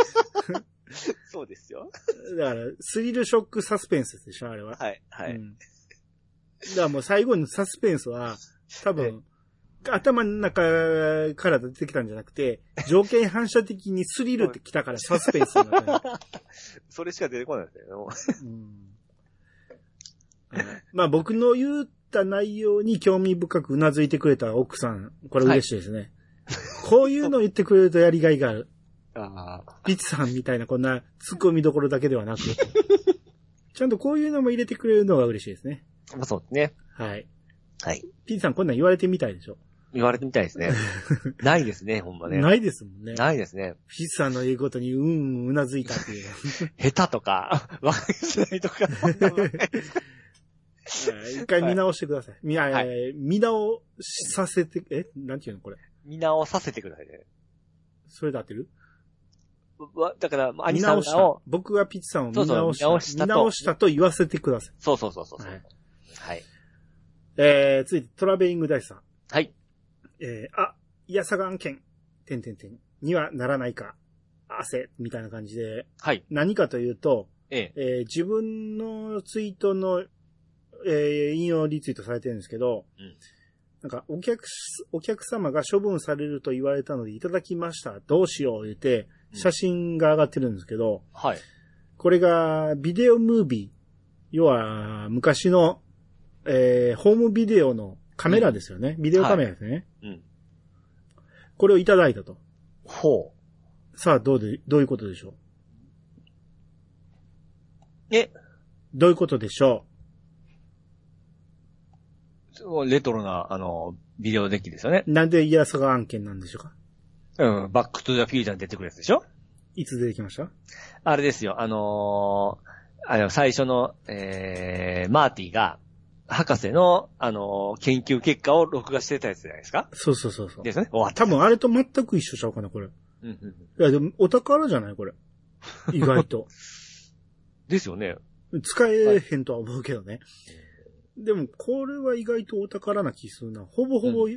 そうですよ。だから、スリルショックサスペンスでしょ、あれは。はい、はい。うん。だからもう最後のサスペンスは、多分、頭の中から出てきたんじゃなくて、条件反射的にスリルってきたからサスペンスになったよ。それしか出てこないですよ。うんまあ僕の言った内容に興味深く頷いてくれた奥さん、これ嬉しいですね。こういうの言ってくれるとやりがいがある。ああ。ピッツさんみたいなこんな突っ込みどころだけではなく、ちゃんとこういうのも入れてくれるのが嬉しいですね。まあそうですね。はい。はい。ピッツさんこんなん言われてみたいでしょ？言われてみたいですね。ないですね、ほんまね。ないですもんね。ないですね。ピッツさんの言うことにうんうんうなずいたっていう。下手とか、わかりづらいとか。はい一回見直してください。み、あはいえー見直させて、え？なんていうのこれ？見直させてくださいね。それで合ってる？わだから、アニ見直したさんを、。僕がピッツさんを見そうそう直した。見直したと見直したと言わせてください。そうそうそうそう。はい。はい。えー、続いてトラベリングダイスさん。はい。えー、あ、いやさが案件、てんてんてん、にはならないか、汗、みたいな感じで、はい。何かというと、ええ。えー自分のツイートの、えー引用リツイートされてるんですけど、うんなんか、お客す、お客様が処分されると言われたのでいただきました。どうしよう言って、うん写真が上がってるんですけど、はい。これがビデオムービー、要は昔の、えーホームビデオのカメラですよね。ビデオカメラですね。うん。これをいただいたと。ほさあ、どうで、どういうことでしょう？え、うどういうことでしょレトロな、あの、ビデオデッキですよね。うなんでイヤサガ案件なんでしょうか？うん。バックトゥザフューチャーに出てくるやつでしょ？いつ出てきました？あれですよ、あのーあの、最初の、えー、マーティが、博士の、あのー研究結果を録画してたやつじゃないですか？そうそうそうそう。ですね。終わった。多分あれと全く一緒ちゃうかな、これ。いうんうんうんや、でも、お宝じゃないこれ。意外と。ですよね。使えへんとは思うけどね。でも、これは意外とお宝な気するな。ほぼほぼ、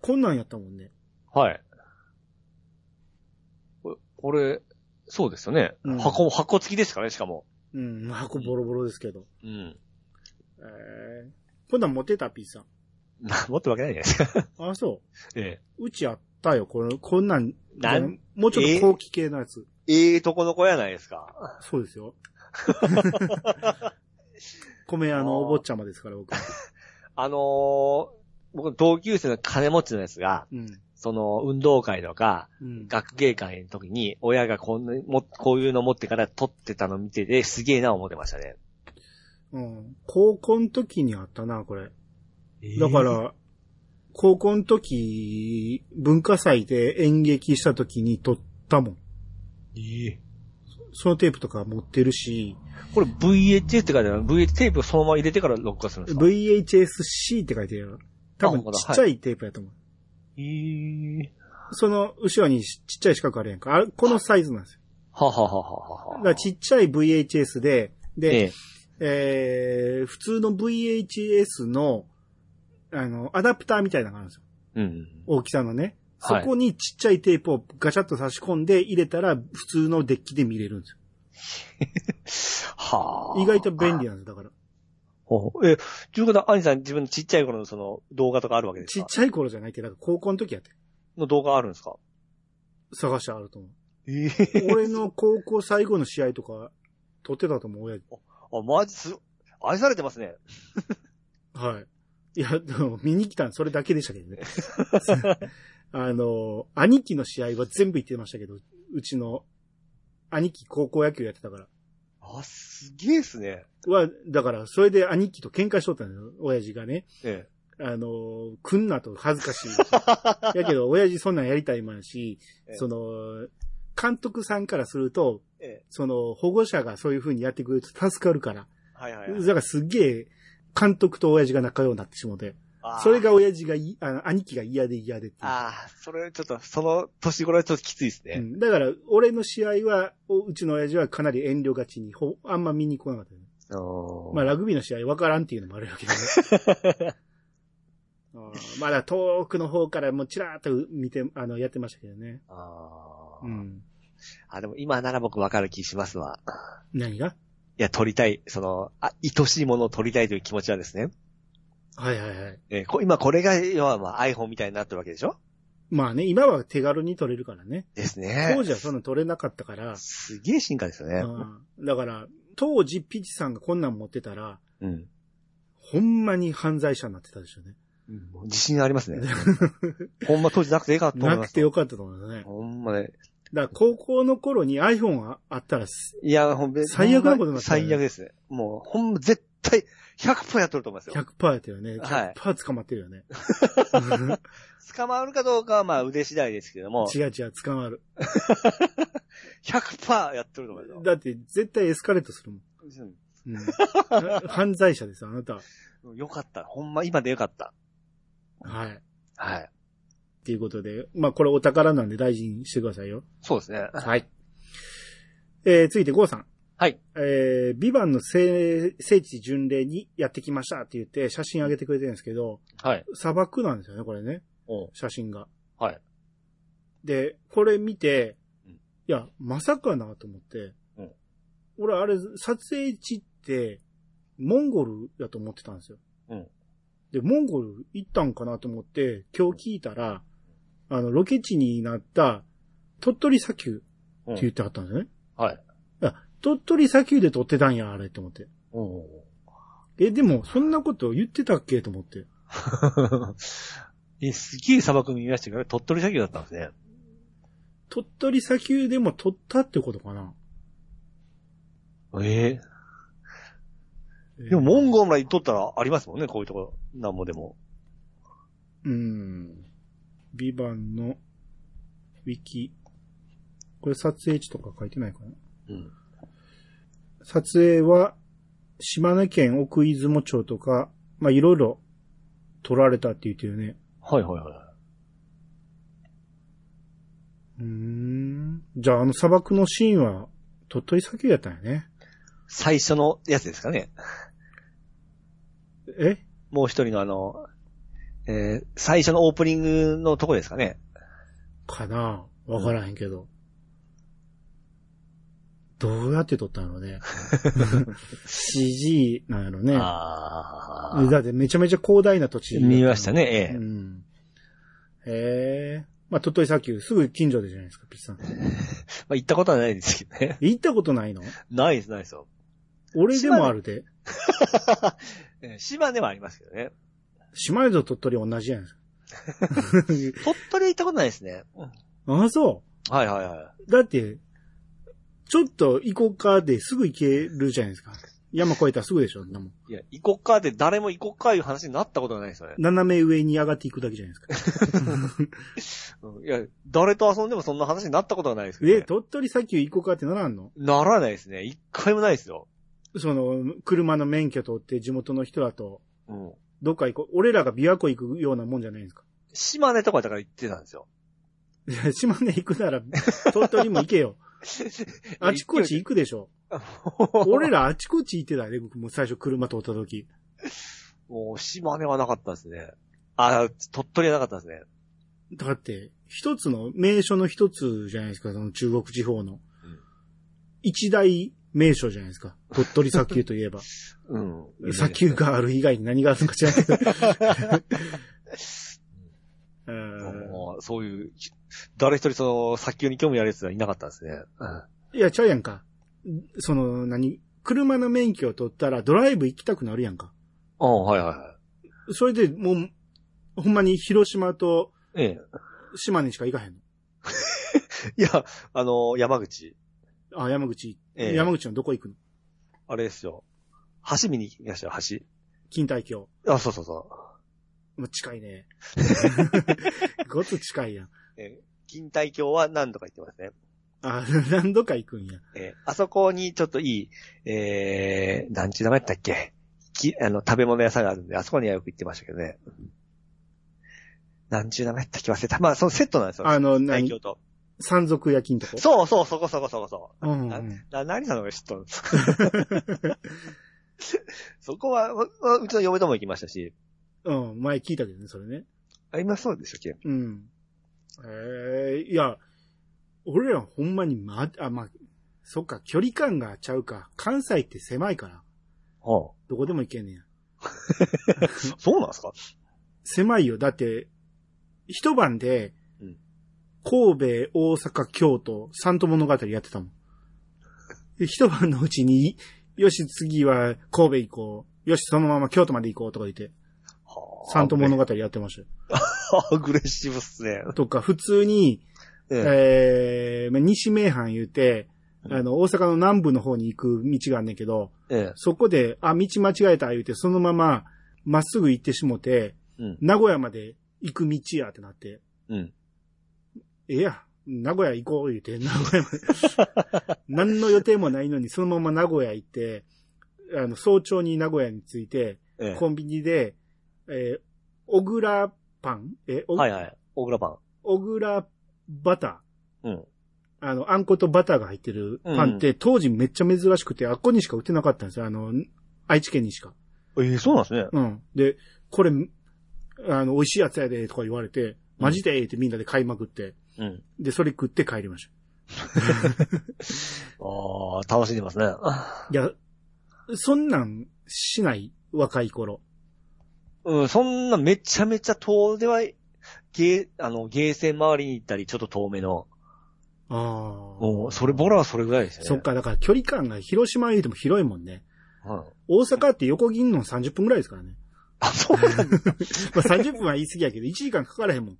こんなんやったもんね。はい。ここれ、そうですよね。うん箱、箱付きですからね、しかも。うん、箱ボロボロですけど。うん。えー、こんなん持ってた、ピーさん。持ってるわけないじゃないですか。あ、そえう。うちあったよ、この、こんなん。なんもうちょっと後期系のやつ。え。ええとこの子やないですか。そうですよ。米屋のお坊ちゃまですから、僕。あのー僕、同級生の金持ちのやつが、うん。その、運動会とか、うん。学芸会の時に、親がこんな、も、こういうの持ってから撮ってたの見てて、すげえな思ってましたね。うん。高校の時にあったな、これ。だか、ら、高校の時、文化祭で演劇した時に撮ったもん。ええそのテープとか持ってるし、これ VHS って書いてある VHS テープをそのまま入れてから録画するんですか？VHS-C って書いてある。多分ちっちゃいテープやと思う。ええその後ろにちっちゃい四角あるやんか。あれこのサイズなんですよ。はははははだからちっちゃい VHS で、で、えええー、普通の VHS の、あの、アダプターみたいなのがあるんですよ。うん。大きさのね。そはいこにちっちゃいテープをガチャッと差し込んで入れたら普通のデッキで見れるんですはよ。意外と便利なんですよ、だから。ほうえ、ということは、アニさん自分のちっちゃい頃のその動画とかあるわけですか？ちっちゃい頃じゃないけど、だから高校の時やって。の動画あるんですか？探してあると思う。ええ俺の高校最後の試合とか、撮ってたと思う、親父。あ、マジす、愛されてますね。はい。いや、でも見に来たんそれだけでしたけどね。あの、兄貴の試合は全部行ってましたけど、うちの、兄貴高校野球やってたから。あ、すげえっすね。は、だから、それで兄貴と喧嘩しとったのよ、親父がね。えあの、来んなと恥ずかしい。やけど、親父そんなんやりたいもんし、ええその、監督さんからすると、え。ええ。その、保護者がそういう風にやってくれると助かるから。はいはいはいだからすっげえ、監督と親父が仲良くなってしもうて。それが親父がい、あの、兄貴が嫌で嫌でって。ああ、それちょっと、その年頃はちょっときついですね。うん、だから、俺の試合は、おうちの親父はかなり遠慮がちに、ほ、あんま見に来なかったよね。まあ、ラグビーの試合わからんっていうのもあるわけどね。まだ遠くの方からもうちらーっと見て、あの、やってましたけどね。あーうん。あ、でも今なら僕わかる気しますわ。何が？いや、撮りたい、その、あ、愛しいものを撮りたいという気持ちはですね。はいはいはい。えーこ今これが、要はまあ iPhone みたいになってるわけでしょ？まあね、今は手軽に撮れるからね。ですね。当時はそんな撮れなかったから。すげえ進化ですよね。うんだから、当時ピチさんがこんなん持ってたら、うん。ほんまに犯罪者になってたでしょうね。もう自信ありますね。ほんま当時なくてよかったと思います。なくてよかったと思うよね。ほんまね。だから高校の頃に iPhone があったらす、いや、ほんま最悪なことになったよね最悪ですね。もう、ほんま絶対100%やっとると思いますよ。100%やったよね。はい100%捕まってるよね。捕まるかどうかはまあ腕次第ですけども、違う違う、捕まる。100%やってると思いますよ。だって絶対エスカレートするもん。うん、犯罪者です、あなた。うんよかった。ほんま今でよかった。はい。っはい。ていうことで、まあこれお宝なんで大事にしてくださいよ。そうですね。はい。えー、続いてゴーさん。はい。えー、ビバンの聖聖地巡礼にやってきましたって言って写真上げてくれてるんですけど、はい。砂漠なんですよね、これね。おう写真が。はい。で、これ見てうん、いや、まさかなと思って、うん俺あれ、撮影地って、モンゴルだと思ってたんですよ。うんで、モンゴル行ったんかなと思って、今日聞いたら、あの、ロケ地になった、鳥取砂丘うんって言ってはったんですよね。はい。鳥取砂丘で撮ってたんや、あれって思って。おうえ、でも、そんなこと言ってたっけと思って。え、すげえ砂漠見ましたけど、鳥取砂丘だったんですね。鳥取砂丘でも撮ったってことかなええでも、モンゴルまで行っとったらありますもんね、こういうところ。なんもでも。うん。ビバンの、ウィキ。これ撮影地とか書いてないかなうん。撮影は、島根県奥出雲町とか、まあ、いろいろ撮られたって言ってるね。はいはいはうーん。じゃあ、あの砂漠のシーンは、鳥取砂丘やったんやね。い。最初のやつですかね。え？もう一人のあの、えー最初のオープニングのとこですかね。かな？わからへんけど。どうやって撮ったんやろね。CG なんやろね。ああ。だってめちゃめちゃ広大な土地。見ましたね、ええうん。へえ。まあ、鳥取砂丘、すぐ近所でじゃないですか、ピッチさん。まあ、行ったことはないですけどね。行ったことないの？ないです、ないですよ。俺でもあるで。えー 島根はありますけどね。島根と鳥取同じじゃないですか。鳥取行ったことないですね。ああ、そはいはいはい。う。だって、ちょっと行こうかですぐ行けるじゃないですか。山越えたらすぐでしょ、なもんいや、行こっかって誰も行こっかいう話になったことがないですよね。斜め上に上がっていくだけじゃないですか。うんいや、誰と遊んでもそんな話になったことがないですけど、え、ね。鳥取砂丘行こうかってならんの？ならないですね。一回もないですよ。その、車の免許取って地元の人だと、うん。どっか行こう。俺らが琵琶湖行くようなもんじゃないんですか。島根とかだから行ってたんですよ。いや島根行くなら、鳥取も行けよ。あちこち行くでしょ。俺らあちこち行ってたね、僕も最初車通った時。もう、島根はなかったですね。あ、鳥取はなかったですね。だって、一つの名所の一つじゃないですか、その中国地方の。うん一大名所じゃないですか。鳥取砂丘といえば。うん。砂丘がある以外に何があるのか知らないけど。うんもうそういう、誰一人その、砂丘に興味ある奴はいなかったですね。うんいや、ちゃうやんか。その、何？車の免許を取ったらドライブ行きたくなるやんか。ああ、はいはいはい。それでもう、ほんまに広島とええ。島根しか行かへんの。いや、あの、山口。あ、山口。ええ山口のどこ行くの？あれですよ。橋見に行きましたよ、橋。近代橋。あ、そうそうそもう近いね。ごつ近いやん。う。えー近代橋は何度か行ってますね。あ、何度か行くんや。えーあそこにちょっといい、えー、何ちゅう名前やったっけ？き、あの、食べ物屋さんがあるんで、あそこにはよく行ってましたけどね。何ちゅう名前やったっけ忘れた。まあ、そのセットなんですよ。あの、近何？代橋と。山賊焼きんとこ？そうそう、そこそこそこそう。うんうん。な、何さんのが知っとるんですかそこは、わうちの嫁とも行きましたし、うん、前聞いたけどね、それね。ありますそうでしたっけ？うん。ええいや、俺らほんまにま、あ、まあ、そっか、距離感がちゃうか。関西って狭いから。はどこでも行けんねや。あ、そうなんですか？狭いよ。だって、一晩でうん、神戸、大阪、京都、三都物語やってたもん。で一晩のうちに、よし、次は神戸行こう。よし、そのまま京都まで行こうとか言って、はあ三都物語やってましたよ。アグレッシブっすね。とか、普通に、えええーまあ西名阪言うて、うんあの、大阪の南部の方に行く道があんねんけど、ええ。そこで、あ、道間違えた言うて、そのまま、まっすぐ行ってしもて、うん。名古屋まで行く道やってなって、うん。ええや、名古屋行こう言うて、名古屋まで。何の予定もないのに、そのまま名古屋行って、あの、早朝に名古屋に着いて、ええ。コンビニで、えー小倉パン？え、おはいはい。小倉パン。小倉バターうん。あの、あんことバターが入ってるパンって、当時めっちゃ珍しくて、あっこにしか売ってなかったんですよ。あの、愛知県にしか。ええそうなんですね。うん。で、これ、あの、美味しいやつやで、とか言われて、マジでってみんなで買いまくって、うん。で、それ食って帰りまし ああ、楽しんでますね。た。いや、そんなんしない若い頃。うん、そんなめちゃめちゃ遠出は、ゲー、あの、ゲーセン周りに行ったり、ちょっと遠めの。ああ。もう、それ、ボラはそれぐらいですよね。そっ。か、だから距離感が広島言うても広いもんね。うん。大阪って横銀の30分ぐらいですからね。あ、そうなんだ。まあ30分は言い過ぎやけど、1時間かからへんもん。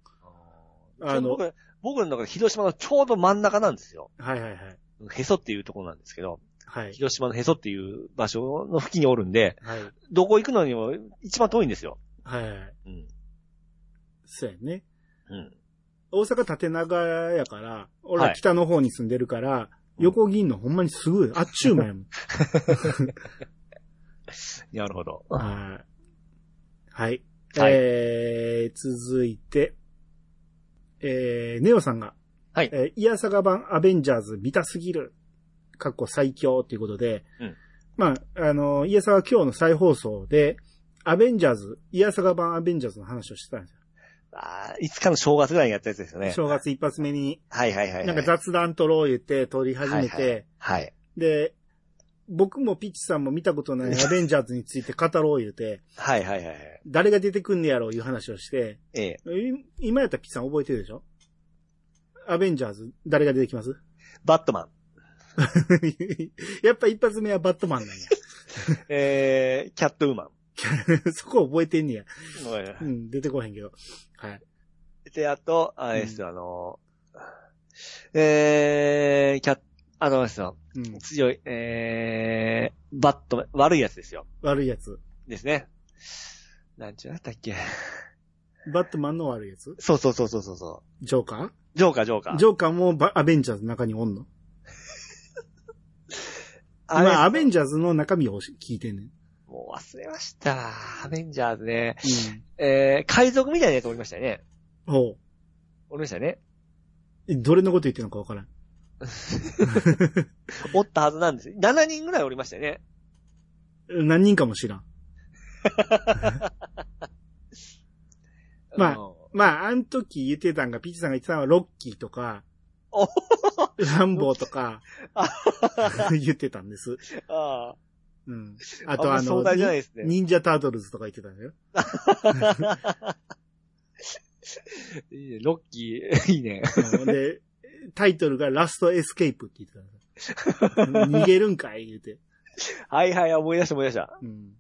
あの僕の中で広島のちょうど真ん中なんですよ。はいはいはい。へそっていうところなんですけど、はい。広島のへそっていう場所の付近におるんで、はい。どこ行くのにも一番遠いんですよ。はいはい。うん。そうやね。うん。大阪縦長やから、俺ははい北の方に住んでるから、横銀のほんまにすぐ、あっちゅう間やもん。なるほど。はい。はい。はいえー、続いて、えー、ネオさんが、はいえー、イヤサガ版アベンジャーズ見たすぎる、かっこ最強っていうことで、うんまあ、あの、イヤサガ今日の再放送で、アベンジャーズ、イヤサガ版アベンジャーズの話をしてたんですよ。ああ、いつかの正月ぐらいにやったやつですよね。正月一発目に、はいはいはいはい。なんか雑談撮ろう言って撮り始めて、はいはい。で、僕もピッチさんも見たことない アベンジャーズについて語ろう言うて、はいはいはいはい。誰が出てくんねやろういう話をして、ええ。い今やったらピッチさん覚えてるでしょ？アベンジャーズ、誰が出てきます？バットマン。やっぱ一発目はバットマンなん えー、キャットウーマン。や。そこ覚えてんねや。もううん、出てこへんけど。はい。で、あと、あれですよ、あの、えー、キャッ、あの、ですよ、うん。強い、えー、バット悪いやつですよ。悪いやつ。ですね。なんちゅうやったっけ。バットマンの悪いやつ？そうそうそうそうそうそジョーカー？う。ジョーカー、ジョーカー。ジョーカーもバアベンジャーズの中におんの？あれまあ、アベンジャーズの中身を聞いてんねん。もう忘れました。アベンジャーズね。うん。えー、海賊みたいなやつおりましたよね。ほおりましたよね。どれのこと言ってんのかわからん。おったはずなんですよ。7人ぐらいおりましたよね。何人かも知らん。まあのまあ、あの時言ってたんが、ピッチさんが言ってたのはロッキーとか、おランボーとかあ、言ってたんです。あうん。ああとあの、壮大じゃないですね。忍者タートルズとか言ってたんだよ。いいね、ロッキー、いいね。うんで、タイトルがラストエスケープって言ってたんです逃げるんかい言うて。はいはい、思い出した思い出した。うん。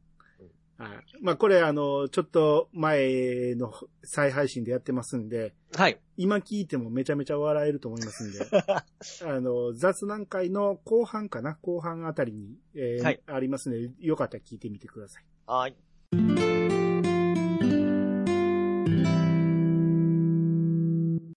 はい。まあこれあの、ちょっと前の再配信でやってますんで、はい。今聞いてもめちゃめちゃ笑えると思いますんで、あの、雑談会の後半かな？後半あたりに、えーはいありますので、よかったら聞いてみてください。はい。